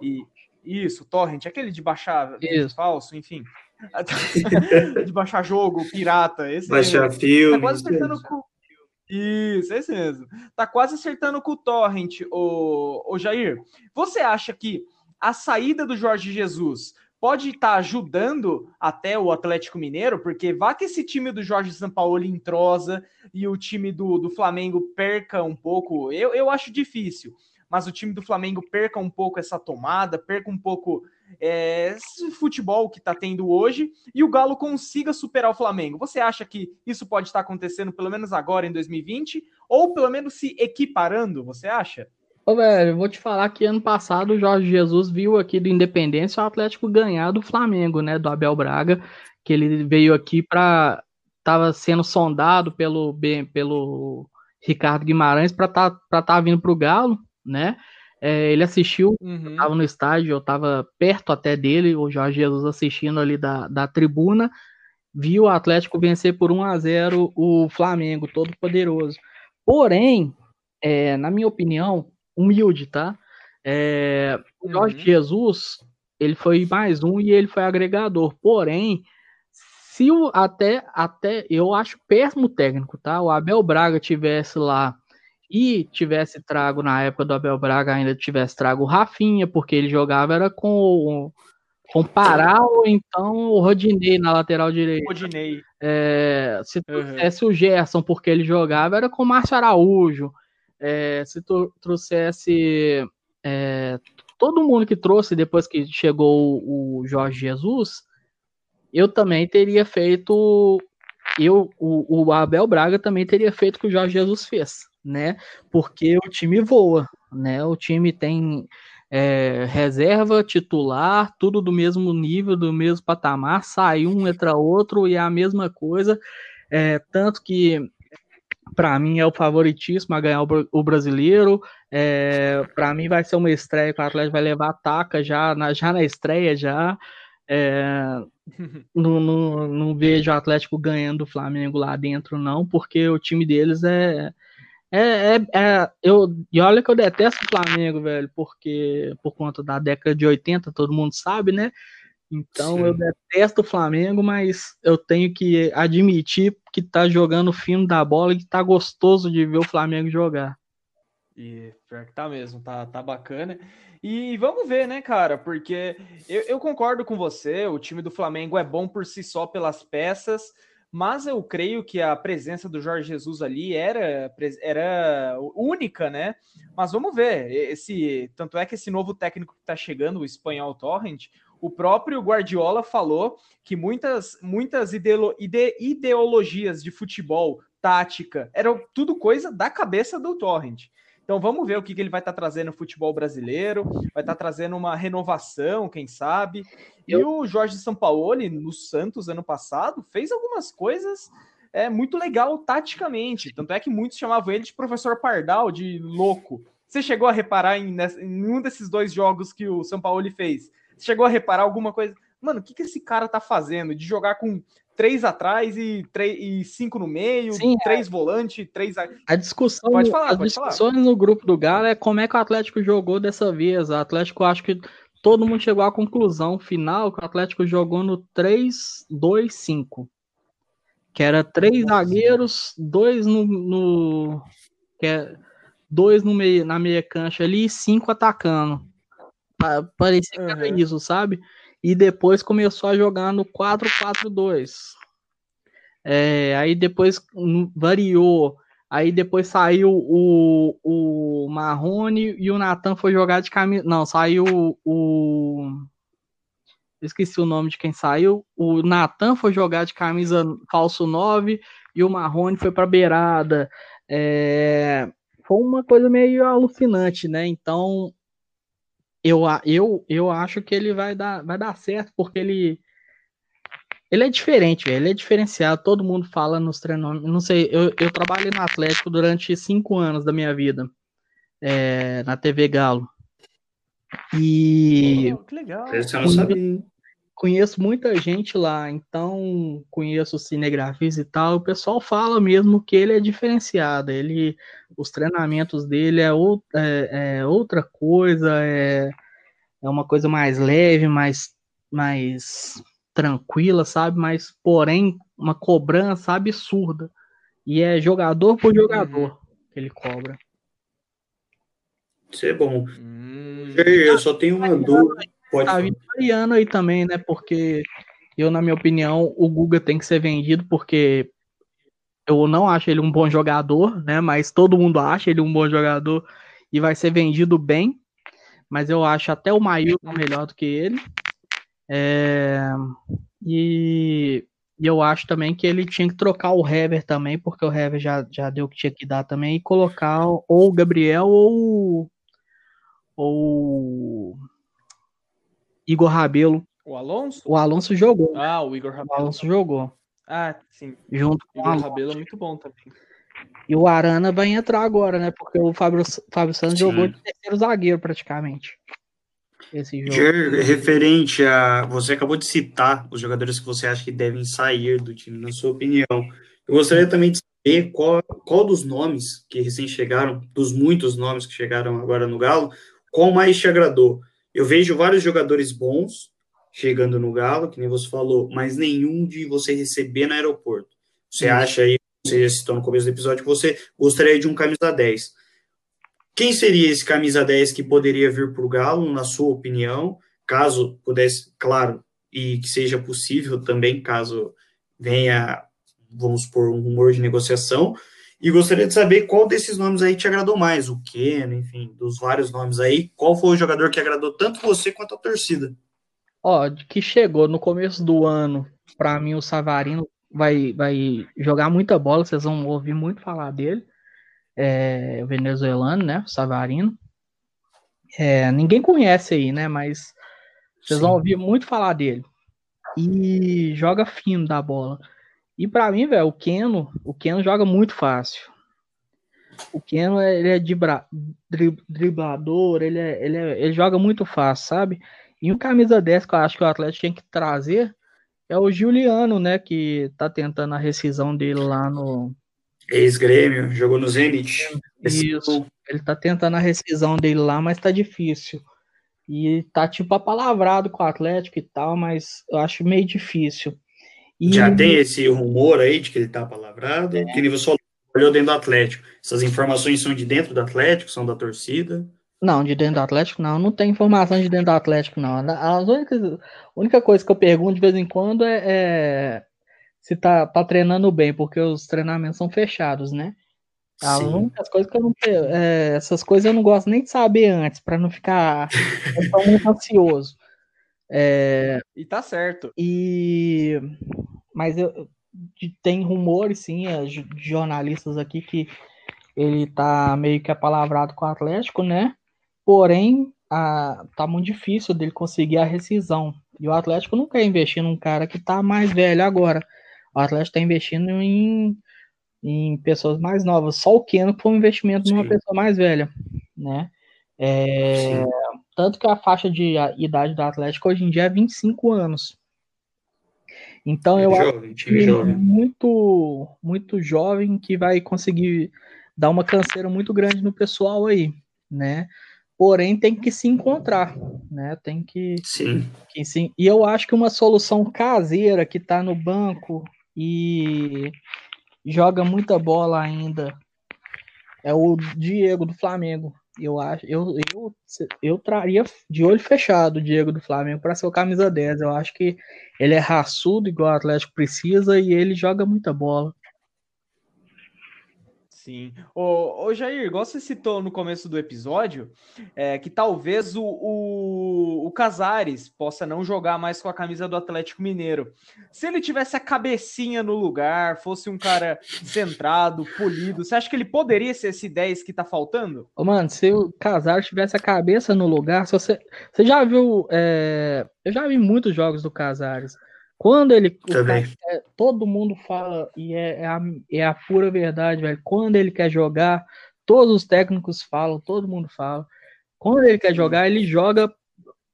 E, isso, torrent, aquele de baixar Isso. falso, enfim. de baixar jogo, pirata. Esse baixar mesmo. filme. Tá quase acertando com... Isso, esse mesmo. Tá quase acertando com o torrent, o, o Jair. Você acha que a saída do Jorge Jesus pode estar tá ajudando até o Atlético Mineiro, porque vá que esse time do Jorge Sampaoli entrosa e o time do, do Flamengo perca um pouco, eu, eu acho difícil mas o time do Flamengo perca um pouco essa tomada, perca um pouco é, futebol que está tendo hoje e o Galo consiga superar o Flamengo. Você acha que isso pode estar acontecendo pelo menos agora em 2020 ou pelo menos se equiparando? Você acha? Ô, velho, vou te falar que ano passado o Jorge Jesus viu aqui do Independência o Atlético ganhar do Flamengo, né? Do Abel Braga, que ele veio aqui para. Tava sendo sondado pelo, pelo Ricardo Guimarães para estar tá, tá vindo para o Galo né? É, ele assistiu, uhum. estava no estádio, eu estava perto até dele, o Jorge Jesus assistindo ali da, da tribuna, viu o Atlético vencer por 1 a 0 o Flamengo, todo poderoso. Porém, é, na minha opinião, humilde, tá? É, o Jorge uhum. Jesus, ele foi mais um e ele foi agregador. Porém, se o até até eu acho péssimo técnico, tá? O Abel Braga tivesse lá e tivesse trago na época do Abel Braga, ainda tivesse trago o Rafinha, porque ele jogava era com com Pará ou então o Rodinei na lateral direita. Rodinei. É, se trouxesse uhum. o Gerson, porque ele jogava, era com o Márcio Araújo. É, se tu trouxesse é, todo mundo que trouxe depois que chegou o Jorge Jesus, eu também teria feito. Eu, o, o Abel Braga também teria feito o que o Jorge Jesus fez né? Porque o time voa, né? O time tem é, reserva, titular, tudo do mesmo nível, do mesmo patamar, sai um, entra outro e é a mesma coisa. É, tanto que para mim é o favoritíssimo a ganhar o, o brasileiro. É, para mim vai ser uma estreia que o Atlético vai levar ataca já na, já na estreia já. É, não, não, não vejo o Atlético ganhando o Flamengo lá dentro, não, porque o time deles é, é, é, é, eu, e olha que eu detesto o Flamengo, velho, porque por conta da década de 80, todo mundo sabe, né? Então Sim. eu detesto o Flamengo, mas eu tenho que admitir que tá jogando fino da bola e que tá gostoso de ver o Flamengo jogar. E pior que tá mesmo, tá, tá bacana. E vamos ver, né, cara? Porque eu, eu concordo com você, o time do Flamengo é bom por si só pelas peças mas eu creio que a presença do Jorge Jesus ali era, era única, né? Mas vamos ver. Esse, tanto é que esse novo técnico que está chegando, o espanhol Torrent, o próprio Guardiola falou que muitas, muitas ideolo, ide, ideologias de futebol, tática, eram tudo coisa da cabeça do Torrent. Então vamos ver o que, que ele vai estar tá trazendo no futebol brasileiro, vai estar tá trazendo uma renovação, quem sabe. Eu... E o Jorge Sampaoli, no Santos, ano passado, fez algumas coisas é muito legal taticamente. Tanto é que muitos chamavam ele de professor Pardal, de louco. Você chegou a reparar em, em um desses dois jogos que o São Paulo fez? Você chegou a reparar alguma coisa? Mano, o que, que esse cara tá fazendo? De jogar com três atrás e, três, e cinco no meio, Sim, é. três é. volantes, três. A discussão, pode falar, as pode discussões falar. no grupo do Galo é como é que o Atlético jogou dessa vez. O Atlético, acho que todo mundo chegou à conclusão final que o Atlético jogou no 3-2-5. Que era três Nossa. zagueiros, dois no. no que é, dois no meio, na meia cancha ali e cinco atacando. Parecia que era isso, sabe? E depois começou a jogar no 4-4-2. É, aí depois variou. Aí depois saiu o, o Marrone e o Natan foi jogar de camisa. Não, saiu o. Esqueci o nome de quem saiu. O Natan foi jogar de camisa falso 9 e o Marrone foi para beirada. É, foi uma coisa meio alucinante, né? Então eu, eu, eu acho que ele vai dar, vai dar certo, porque ele. Ele é diferente, ele é diferenciado. Todo mundo fala nos treinamentos. Não sei, eu, eu trabalhei no Atlético durante cinco anos da minha vida, é, na TV Galo. E. Oh, que legal. Eu não sabia conheço muita gente lá, então conheço cinegrafista e tal. O pessoal fala mesmo que ele é diferenciado. Ele, os treinamentos dele é, ou, é, é outra coisa, é, é uma coisa mais leve, mais, mais tranquila, sabe? Mas, porém, uma cobrança absurda. E é jogador por jogador que ele cobra. Isso é bom. Hum. Eu só tenho uma dúvida. Pode tá variando aí também, né? Porque eu, na minha opinião, o Guga tem que ser vendido porque eu não acho ele um bom jogador, né? Mas todo mundo acha ele um bom jogador e vai ser vendido bem. Mas eu acho até o Mailton melhor do que ele. É... E... e, eu acho também que ele tinha que trocar o Hever também, porque o Hever já, já deu o que tinha que dar também, e colocar ou o Gabriel ou, ou Igor Rabelo. O Alonso? O Alonso jogou. Ah, o Igor Rabelo. O Alonso jogou. Ah, sim. Junto com o Igor Rabelo é muito bom também. E o Arana vai entrar agora, né? Porque o Fábio, Fábio Santos sim. jogou de terceiro zagueiro, praticamente. Esse jogo. Jer, referente a. Você acabou de citar os jogadores que você acha que devem sair do time, na sua opinião. Eu gostaria também de saber qual, qual dos nomes que recém chegaram, dos muitos nomes que chegaram agora no Galo, qual mais te agradou? Eu vejo vários jogadores bons chegando no Galo, que nem você falou, mas nenhum de você receber no aeroporto. Você acha aí, você citou no começo do episódio, que você gostaria de um camisa 10. Quem seria esse camisa 10 que poderia vir para o Galo, na sua opinião, caso pudesse, claro, e que seja possível também, caso venha, vamos por um rumor de negociação, e gostaria de saber qual desses nomes aí te agradou mais, o Ken, enfim, dos vários nomes aí, qual foi o jogador que agradou tanto você quanto a torcida? Ó, que chegou no começo do ano, para mim o Savarino vai, vai jogar muita bola, vocês vão ouvir muito falar dele. É, venezuelano, né? Savarino. É, ninguém conhece aí, né? Mas vocês Sim. vão ouvir muito falar dele. E joga fino da bola. E para mim, velho, o Keno, o Keno joga muito fácil. O Keno, ele é dibra, driblador, ele, é, ele, é, ele joga muito fácil, sabe? E um camisa 10 que eu acho que o Atlético tinha que trazer é o Juliano, né? Que tá tentando a rescisão dele lá no. Ex-grêmio, jogou no Zenit. Isso. Ele tá tentando a rescisão dele lá, mas tá difícil. E tá tipo apalavrado com o Atlético e tal, mas eu acho meio difícil. E... Já tem esse rumor aí de que ele está palavrado, é. que ele só olhou dentro do Atlético. Essas informações são de dentro do Atlético, são da torcida? Não, de dentro do Atlético não. Não tem informação de dentro do Atlético, não. As únicas, a única coisa que eu pergunto de vez em quando é, é se tá, tá treinando bem, porque os treinamentos são fechados, né? As únicas coisas que eu não. É, essas coisas eu não gosto nem de saber antes, para não ficar muito ansioso. É, e tá certo. E mas eu, tem rumores, sim, é, de jornalistas aqui que ele tá meio que apalavrado com o Atlético, né? Porém, a, tá muito difícil dele conseguir a rescisão. E o Atlético não quer investir num cara que tá mais velho agora. o Atlético está investindo em, em pessoas mais novas. Só o Keno foi um investimento Sim. numa pessoa mais velha, né? É, tanto que a faixa de idade do Atlético hoje em dia é 25 anos. Então é eu jovem, acho que jovem. muito, muito jovem que vai conseguir dar uma canseira muito grande no pessoal aí, né? Porém, tem que se encontrar, né? Tem que. Sim. Que, sim. E eu acho que uma solução caseira que está no banco e joga muita bola ainda é o Diego do Flamengo. Eu acho, eu, eu, eu traria de olho fechado o Diego do Flamengo para ser o camisa 10. Eu acho que ele é raçudo, igual o Atlético precisa, e ele joga muita bola. Sim. Ô, ô Jair, igual você citou no começo do episódio, é, que talvez o, o, o Casares possa não jogar mais com a camisa do Atlético Mineiro. Se ele tivesse a cabecinha no lugar, fosse um cara centrado, polido, você acha que ele poderia ser esse 10 que tá faltando? Ô, mano, se o Casares tivesse a cabeça no lugar, se você, você já viu. É, eu já vi muitos jogos do Casares. Quando ele. Cara, é, todo mundo fala, e é, é, a, é a pura verdade, velho. Quando ele quer jogar, todos os técnicos falam, todo mundo fala. Quando ele quer jogar, ele joga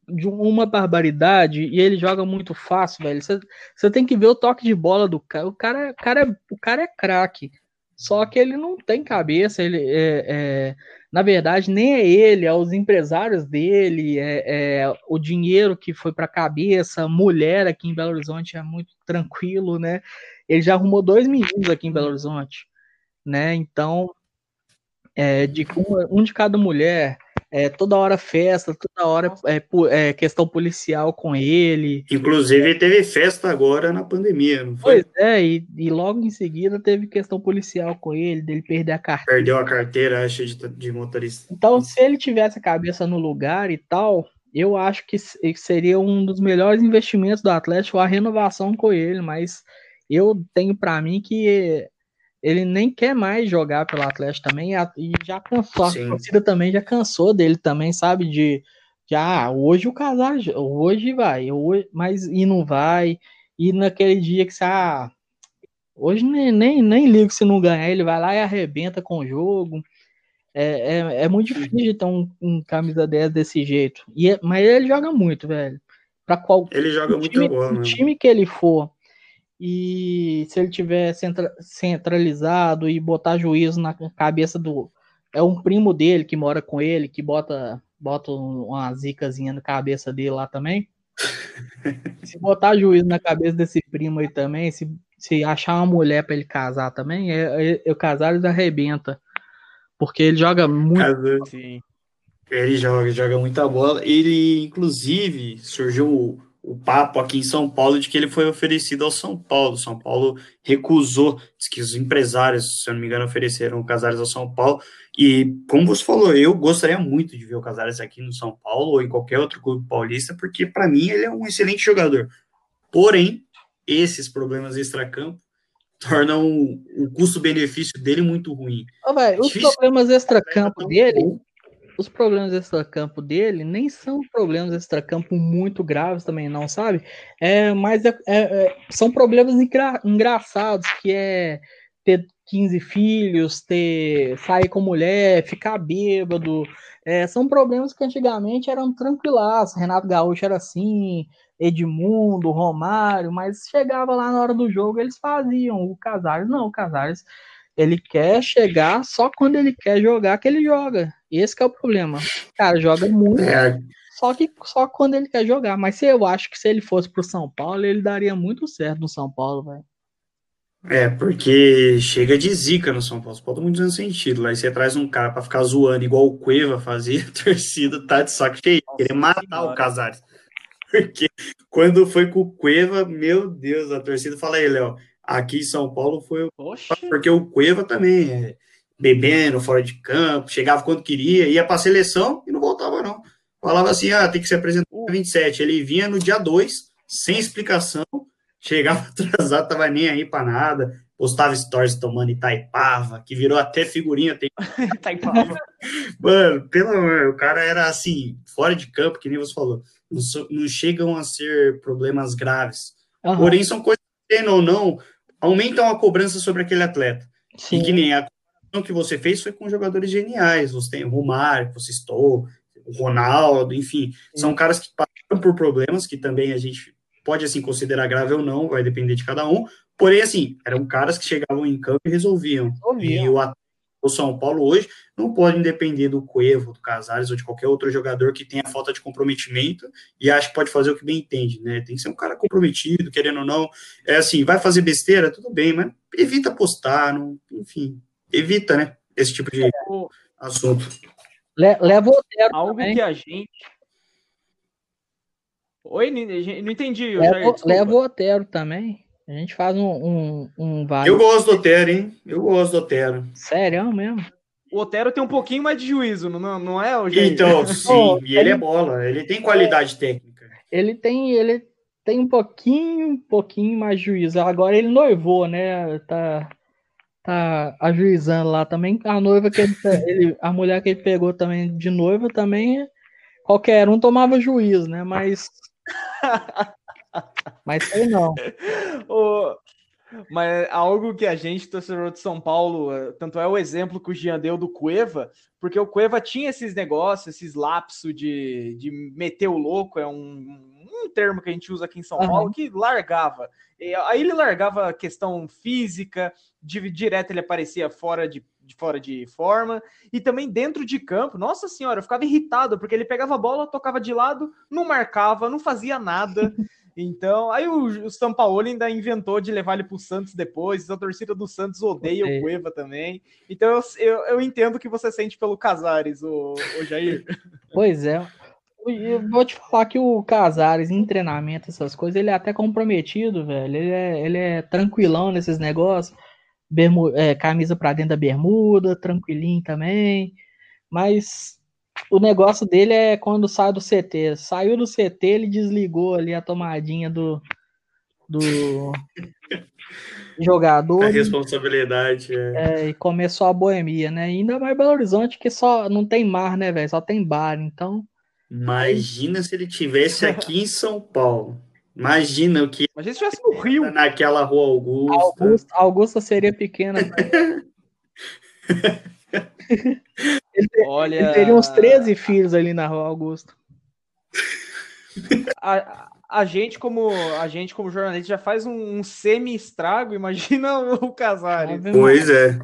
de uma barbaridade e ele joga muito fácil, velho. Você tem que ver o toque de bola do cara. O cara, cara, é, o cara é craque. Só que ele não tem cabeça, ele é, é, na verdade, nem é ele, é os empresários dele, é, é o dinheiro que foi para a cabeça, mulher aqui em Belo Horizonte é muito tranquilo, né? Ele já arrumou dois meninos aqui em Belo Horizonte, né? Então, é, de um, um de cada mulher, é, toda hora festa, toda hora é, é, questão policial com ele. Inclusive teve festa agora na pandemia, não foi? Pois é, e, e, logo em seguida teve questão policial com ele, dele perder a carteira. Perdeu a carteira, acho, de, de motorista. Então, se ele tivesse a cabeça no lugar e tal, eu acho que seria um dos melhores investimentos do Atlético a renovação com ele, mas eu tenho para mim que ele nem quer mais jogar pelo Atlético também e já cansou, Sim. a torcida também já cansou dele também, sabe, de já ah, hoje o casal hoje vai, hoje, mas e não vai, e naquele dia que você, ah, hoje nem, nem, nem ligo se não ganhar, ele vai lá e arrebenta com o jogo, é, é, é muito difícil ter um, um, camisa 10 desse jeito, e, é, mas ele joga muito, velho, para qual ele joga muito time, o time que ele for, e se ele tiver centra, centralizado e botar juízo na cabeça do. É um primo dele que mora com ele, que bota, bota uma zicazinha na cabeça dele lá também. se botar juízo na cabeça desse primo aí também, se, se achar uma mulher para ele casar também, é, é, o casal ele arrebenta. Porque ele joga muito. Sim. Ele joga, joga muita bola. Ele, inclusive, surgiu o papo aqui em São Paulo de que ele foi oferecido ao São Paulo. São Paulo recusou, diz que os empresários, se eu não me engano, ofereceram o Casares ao São Paulo. E, como você falou, eu gostaria muito de ver o Casares aqui no São Paulo ou em qualquer outro clube paulista, porque para mim ele é um excelente jogador. Porém, esses problemas extracampo tornam o custo-benefício dele muito ruim. Oh, véio, os problemas extracampo dele os problemas extra-campo dele nem são problemas extra-campo muito graves também, não, sabe? É, mas é, é, é, são problemas engra engraçados, que é ter 15 filhos, ter sair com mulher, ficar bêbado. É, são problemas que antigamente eram tranquilos. Renato Gaúcho era assim, Edmundo, Romário, mas chegava lá na hora do jogo, eles faziam. O Casares, não, o Casares ele quer chegar só quando ele quer jogar que ele joga. Esse é o problema. O cara joga muito, é. só que só quando ele quer jogar. Mas se eu acho que se ele fosse pro São Paulo, ele daria muito certo no São Paulo, velho. É, porque chega de zica no São Paulo. São Paulo tá muito sentido. Lá você traz um cara para ficar zoando igual o Cueva fazia, a torcida tá de saco cheio, querer matar o Casares. Porque quando foi com o Cueva, meu Deus, a torcida fala aí, Léo, aqui em São Paulo foi Oxe. porque o Cueva também é, bebendo fora de campo, chegava quando queria, ia para a seleção e não voltava não. Falava assim, ah, tem que se apresentar no 27. Ele vinha no dia 2, sem explicação, chegava atrasado, tava nem aí para nada, postava stories tomando Itaipava, que virou até figurinha. Tem... Itaipava. Mano, pelo amor, o cara era assim, fora de campo, que nem você falou. Não, não chegam a ser problemas graves. Uhum. Porém, são coisas que, ou não, aumentam a cobrança sobre aquele atleta. Sim. E que nem a que você fez foi com jogadores geniais. Você tem o Romário, você citou, o Ronaldo, enfim, Sim. são caras que passaram por problemas que também a gente pode assim considerar grave ou não, vai depender de cada um. Porém, assim, eram caras que chegavam em campo e resolviam. resolviam. E o, o São Paulo hoje não pode depender do Cuevo, do Casares ou de qualquer outro jogador que tenha falta de comprometimento e acha que pode fazer o que bem entende, né? Tem que ser um cara comprometido, querendo ou não. É assim, vai fazer besteira, tudo bem, mas evita postar, não, enfim, evita, né? Esse tipo de assunto. Leva o Otero Algo também. que a gente. Oi, não entendi. Leva, leva o Otero também. A gente faz um, um, um vale. Eu gosto do Otero, hein? Eu gosto do Otero. Sério mesmo? O Otero tem um pouquinho mais de juízo, não, não é? O então, sim, e ele é bola, ele tem qualidade técnica. Ele tem, ele tem um pouquinho, um pouquinho mais de juízo. Agora ele noivou, né? Tá, tá ajuizando lá também. A noiva que ele, ele, a mulher que ele pegou também de noiva também, qualquer um tomava juízo, né? Mas mas sei não. o, mas algo que a gente, torcedor de São Paulo, eh, tanto é o exemplo que o Jean deu do Cueva, porque o Cueva tinha esses negócios, esses lapsos de, de meter o louco, é um, um termo que a gente usa aqui em São uhum. Paulo, que largava. E aí ele largava questão física, de, direto ele aparecia fora de, de, fora de forma, e também dentro de campo, nossa senhora, eu ficava irritado, porque ele pegava a bola, tocava de lado, não marcava, não fazia nada. Então, aí o, o São Paulo ainda inventou de levar ele para o Santos depois. A torcida do Santos odeia o Cueva também. Então, eu, eu, eu, entendo o que você sente pelo Casares, o, o Jair. Pois é. Eu vou te falar que o Casares, em treinamento, essas coisas, ele é até comprometido, velho. Ele é, ele é tranquilão nesses negócios. Bermu, é, camisa pra dentro da bermuda, tranquilinho também. Mas o negócio dele é quando sai do CT. Saiu do CT, ele desligou ali a tomadinha do, do jogador. A responsabilidade. É. é. e começou a boemia, né? E ainda mais Belo Horizonte, que só não tem mar, né, velho? Só tem bar, então. Imagina se ele tivesse aqui em São Paulo. Imagina o que. Imagina se tivesse no Rio. Naquela rua Augusta. Augusta, Augusta seria pequena. ele, Olha... ele teria uns 13 filhos ali na rua Augusta. A, a, gente, como, a gente, como jornalista, já faz um, um semi-estrago. Imagina o Casares. Pois é.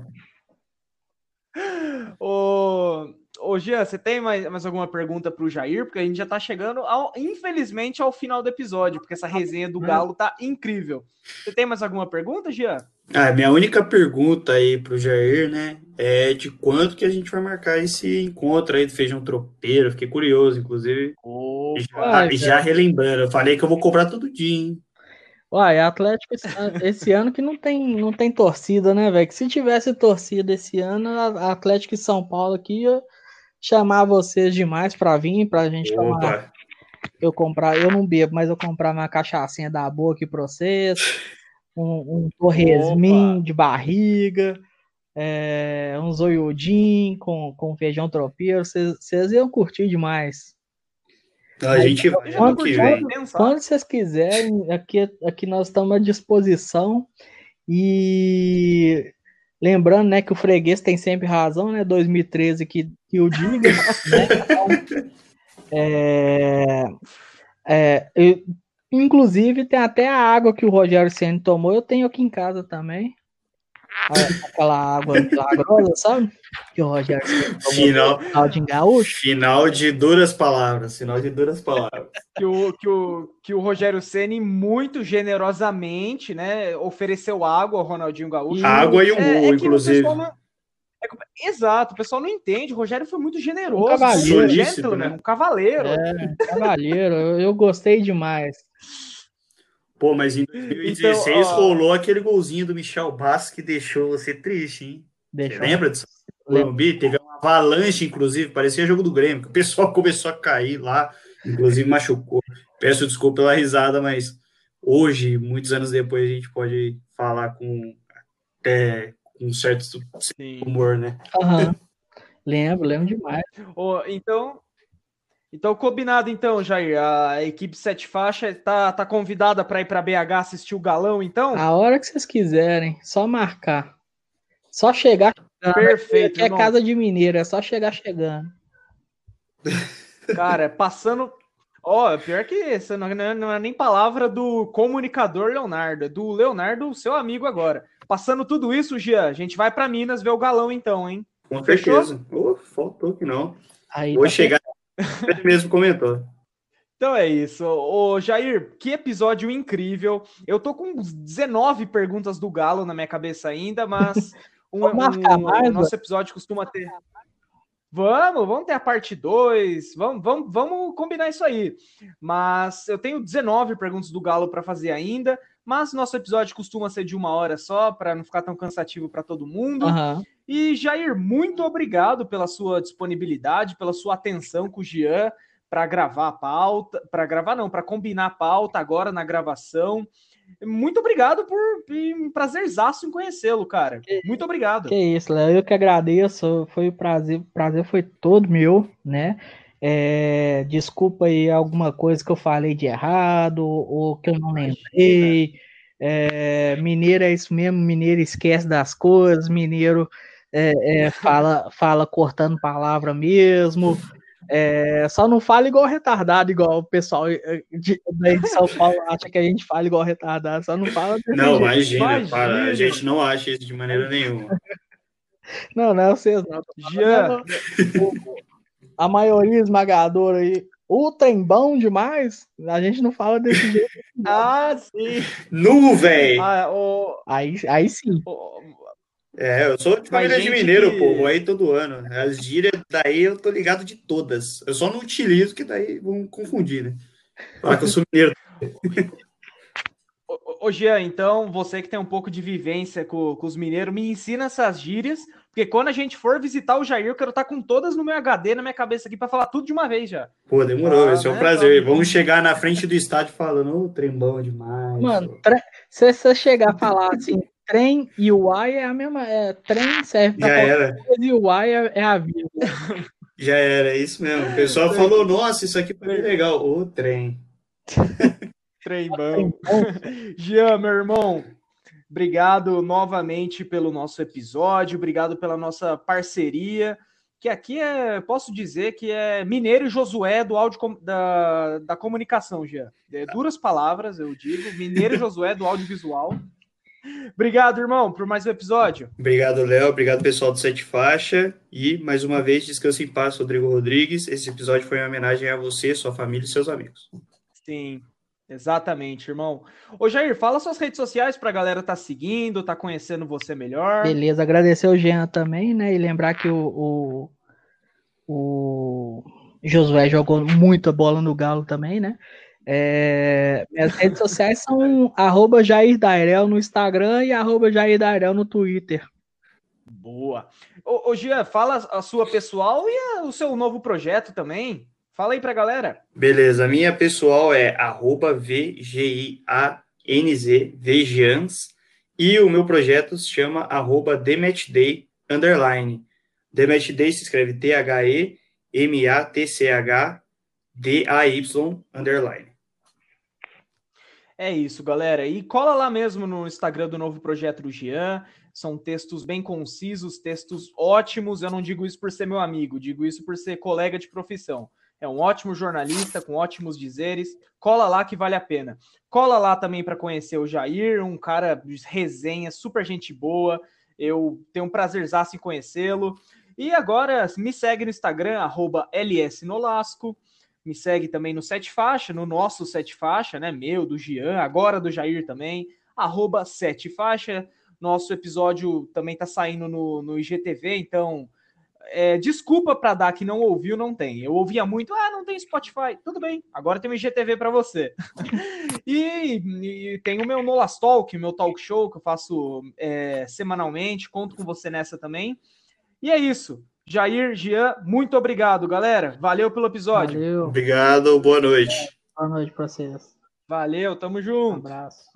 O. Ô, Jean, você tem mais, mais alguma pergunta para o Jair? Porque a gente já está chegando, ao, infelizmente, ao final do episódio, porque essa resenha do Galo tá incrível. Você tem mais alguma pergunta, Jean? Ah, minha única pergunta aí para o Jair, né, é de quanto que a gente vai marcar esse encontro aí do Feijão Tropeiro. Fiquei curioso, inclusive. Opa, já, já relembrando, eu falei que eu vou cobrar todo dia, hein? Uai, Atlético esse, esse ano que não tem, não tem torcida, né, velho? Que se tivesse torcida esse ano, a Atlético e São Paulo aqui chamar vocês demais para vir, para a gente Opa. tomar. Eu comprar, eu não bebo, mas eu comprar uma cachaçinha da boa aqui para vocês, um, um torresmin de barriga, é, um zoiudinho com, com feijão tropeiro, vocês iam curtir demais. A gente vai quando, que vem. Quando vocês quiserem, aqui, aqui nós estamos à disposição. E Lembrando, né, que o freguês tem sempre razão, né? 2013 que, que o diga. né? Então, é, é, eu, inclusive, tem até a água que o Rogério Senna tomou, eu tenho aqui em casa também. Aquela água milagrosa, sabe? Que o Rogério final, final de gaúcho. Final de duras palavras. Final de duras palavras. Que o, que o, que o Rogério Ceni muito generosamente, né, ofereceu água ao Ronaldinho Gaúcho. Água e um é, gol, é inclusive. Não, é, exato, o pessoal não entende. O Rogério foi muito generoso. Um cavaleiro, um gentleman, né? um cavaleiro. É, um cavaleiro. eu, eu gostei demais. Pô, mas em 2016 então, ó... rolou aquele golzinho do Michel Bastos que deixou você triste, hein? Deixou. Você lembra disso? Morumbi, teve uma avalanche, inclusive, parecia jogo do Grêmio, que o pessoal começou a cair lá, inclusive machucou. Peço desculpa pela risada, mas hoje, muitos anos depois, a gente pode falar com até com um certo Sim. humor, né? Uhum. lembro, lembro demais. Oh, então, Então, combinado então, Jair. A equipe Sete Faixa tá, tá convidada para ir para BH assistir o Galão, então? A hora que vocês quiserem, só marcar. Só chegar chegando. Perfeito. é casa de mineiro, é só chegar chegando. Cara, passando. Ó, oh, pior que isso, não, é, não é nem palavra do comunicador Leonardo, é do Leonardo, seu amigo agora. Passando tudo isso, Gia, a gente vai para Minas ver o galão então, hein? Com certeza. Oh, faltou que não. Aí, Vou tá chegar ele mesmo comentou. Então é isso. Ô, Jair, que episódio incrível. Eu tô com 19 perguntas do Galo na minha cabeça ainda, mas um, um, nosso episódio costuma ter. Vamos, vamos ter a parte 2, vamos, vamos, vamos combinar isso aí. Mas eu tenho 19 perguntas do Galo para fazer ainda, mas nosso episódio costuma ser de uma hora só, para não ficar tão cansativo para todo mundo. Uhum. E Jair, muito obrigado pela sua disponibilidade, pela sua atenção com o Jean para gravar a pauta, para gravar não, para combinar a pauta agora na gravação. Muito obrigado por um prazerzaço em conhecê-lo, cara. Muito obrigado. Que isso, Léo. Eu que agradeço. Foi um prazer, o prazer foi todo meu, né? É, desculpa aí alguma coisa que eu falei de errado ou que eu não lembrei. É, mineiro é isso mesmo, mineiro esquece das coisas, mineiro é, é, fala, fala cortando palavra mesmo. É, só não fala igual retardado, igual o pessoal eh, de, de São Paulo acha que a gente fala igual retardado, só não fala. Não, imagina, imagina. Para, a gente não acha isso de maneira nenhuma. Não, não é vocês não. Já. A maioria esmagadora aí, o trem bom demais, a gente não fala desse jeito. ah, sim. Nuvem! Ah, o... aí, aí sim. O... É, eu sou de família de mineiro, que... pô, aí todo ano. As gírias daí eu tô ligado de todas. Eu só não utilizo, que daí vão confundir, né? Falar que eu sou mineiro. Ô, Jean, então, você que tem um pouco de vivência com, com, os mineiros, me ensina essas gírias, porque quando a gente for visitar o Jair, eu quero estar com todas no meu HD, na minha cabeça aqui, para falar tudo de uma vez já. Pô, demorou, ah, esse é um né? prazer. Vamos chegar na frente do estádio falando, ô, oh, trembão demais. Mano, se você chegar a falar assim, trem e o Y é a mesma. É, trem serve para era. e o Y é, é a vida. Já era, é isso mesmo. O pessoal falou: nossa, isso aqui foi legal. O trem. trem bom. Jean, meu irmão, obrigado novamente pelo nosso episódio, obrigado pela nossa parceria. Que aqui é, posso dizer que é Mineiro e Josué do áudio da, da comunicação, Jean. É, duras palavras, eu digo. Mineiro e Josué do audiovisual. Obrigado, irmão, por mais um episódio. Obrigado, Léo. Obrigado, pessoal do Sete Faixa. E, mais uma vez, descanse em paz, Rodrigo Rodrigues. Esse episódio foi uma homenagem a você, sua família e seus amigos. Sim, exatamente, irmão. Ô, Jair, fala suas redes sociais para a galera tá seguindo, tá conhecendo você melhor. Beleza, agradecer o Jean também, né? E lembrar que o, o, o Josué jogou muita bola no Galo também, né? É, minhas redes sociais são arroba Jair Dairel no Instagram e arroba Jair Dairel no Twitter. Boa. Ô, ô Gia, fala a sua pessoal e a, o seu novo projeto também. Fala aí pra galera. Beleza, a minha pessoal é arroba VGIANZ, Vegians, e o meu projeto se chama arroba Dematchday, underline. Dematchday se escreve T-H-E-M-A-T-C-H-D-A-Y, underline. É isso, galera. E cola lá mesmo no Instagram do novo projeto do Jean. São textos bem concisos, textos ótimos. Eu não digo isso por ser meu amigo, digo isso por ser colega de profissão. É um ótimo jornalista com ótimos dizeres. Cola lá que vale a pena. Cola lá também para conhecer o Jair, um cara de resenha, super gente boa. Eu tenho um prazerzaço em conhecê-lo. E agora me segue no Instagram, lsnolasco me segue também no Sete Faixa, no nosso Sete Faixa, né? Meu, do Gian, agora do Jair também, arroba Sete Faixa. Nosso episódio também tá saindo no, no IGTV, então é, desculpa para dar que não ouviu, não tem. Eu ouvia muito, ah, não tem Spotify. Tudo bem, agora tem o IGTV para você. e, e, tem o meu Nolas Talk, meu talk show que eu faço é, semanalmente. Conto com você nessa também. E é isso. Jair, Jean, muito obrigado, galera. Valeu pelo episódio. Valeu. Obrigado, boa noite. Boa noite para vocês. Valeu, tamo junto. Um abraço.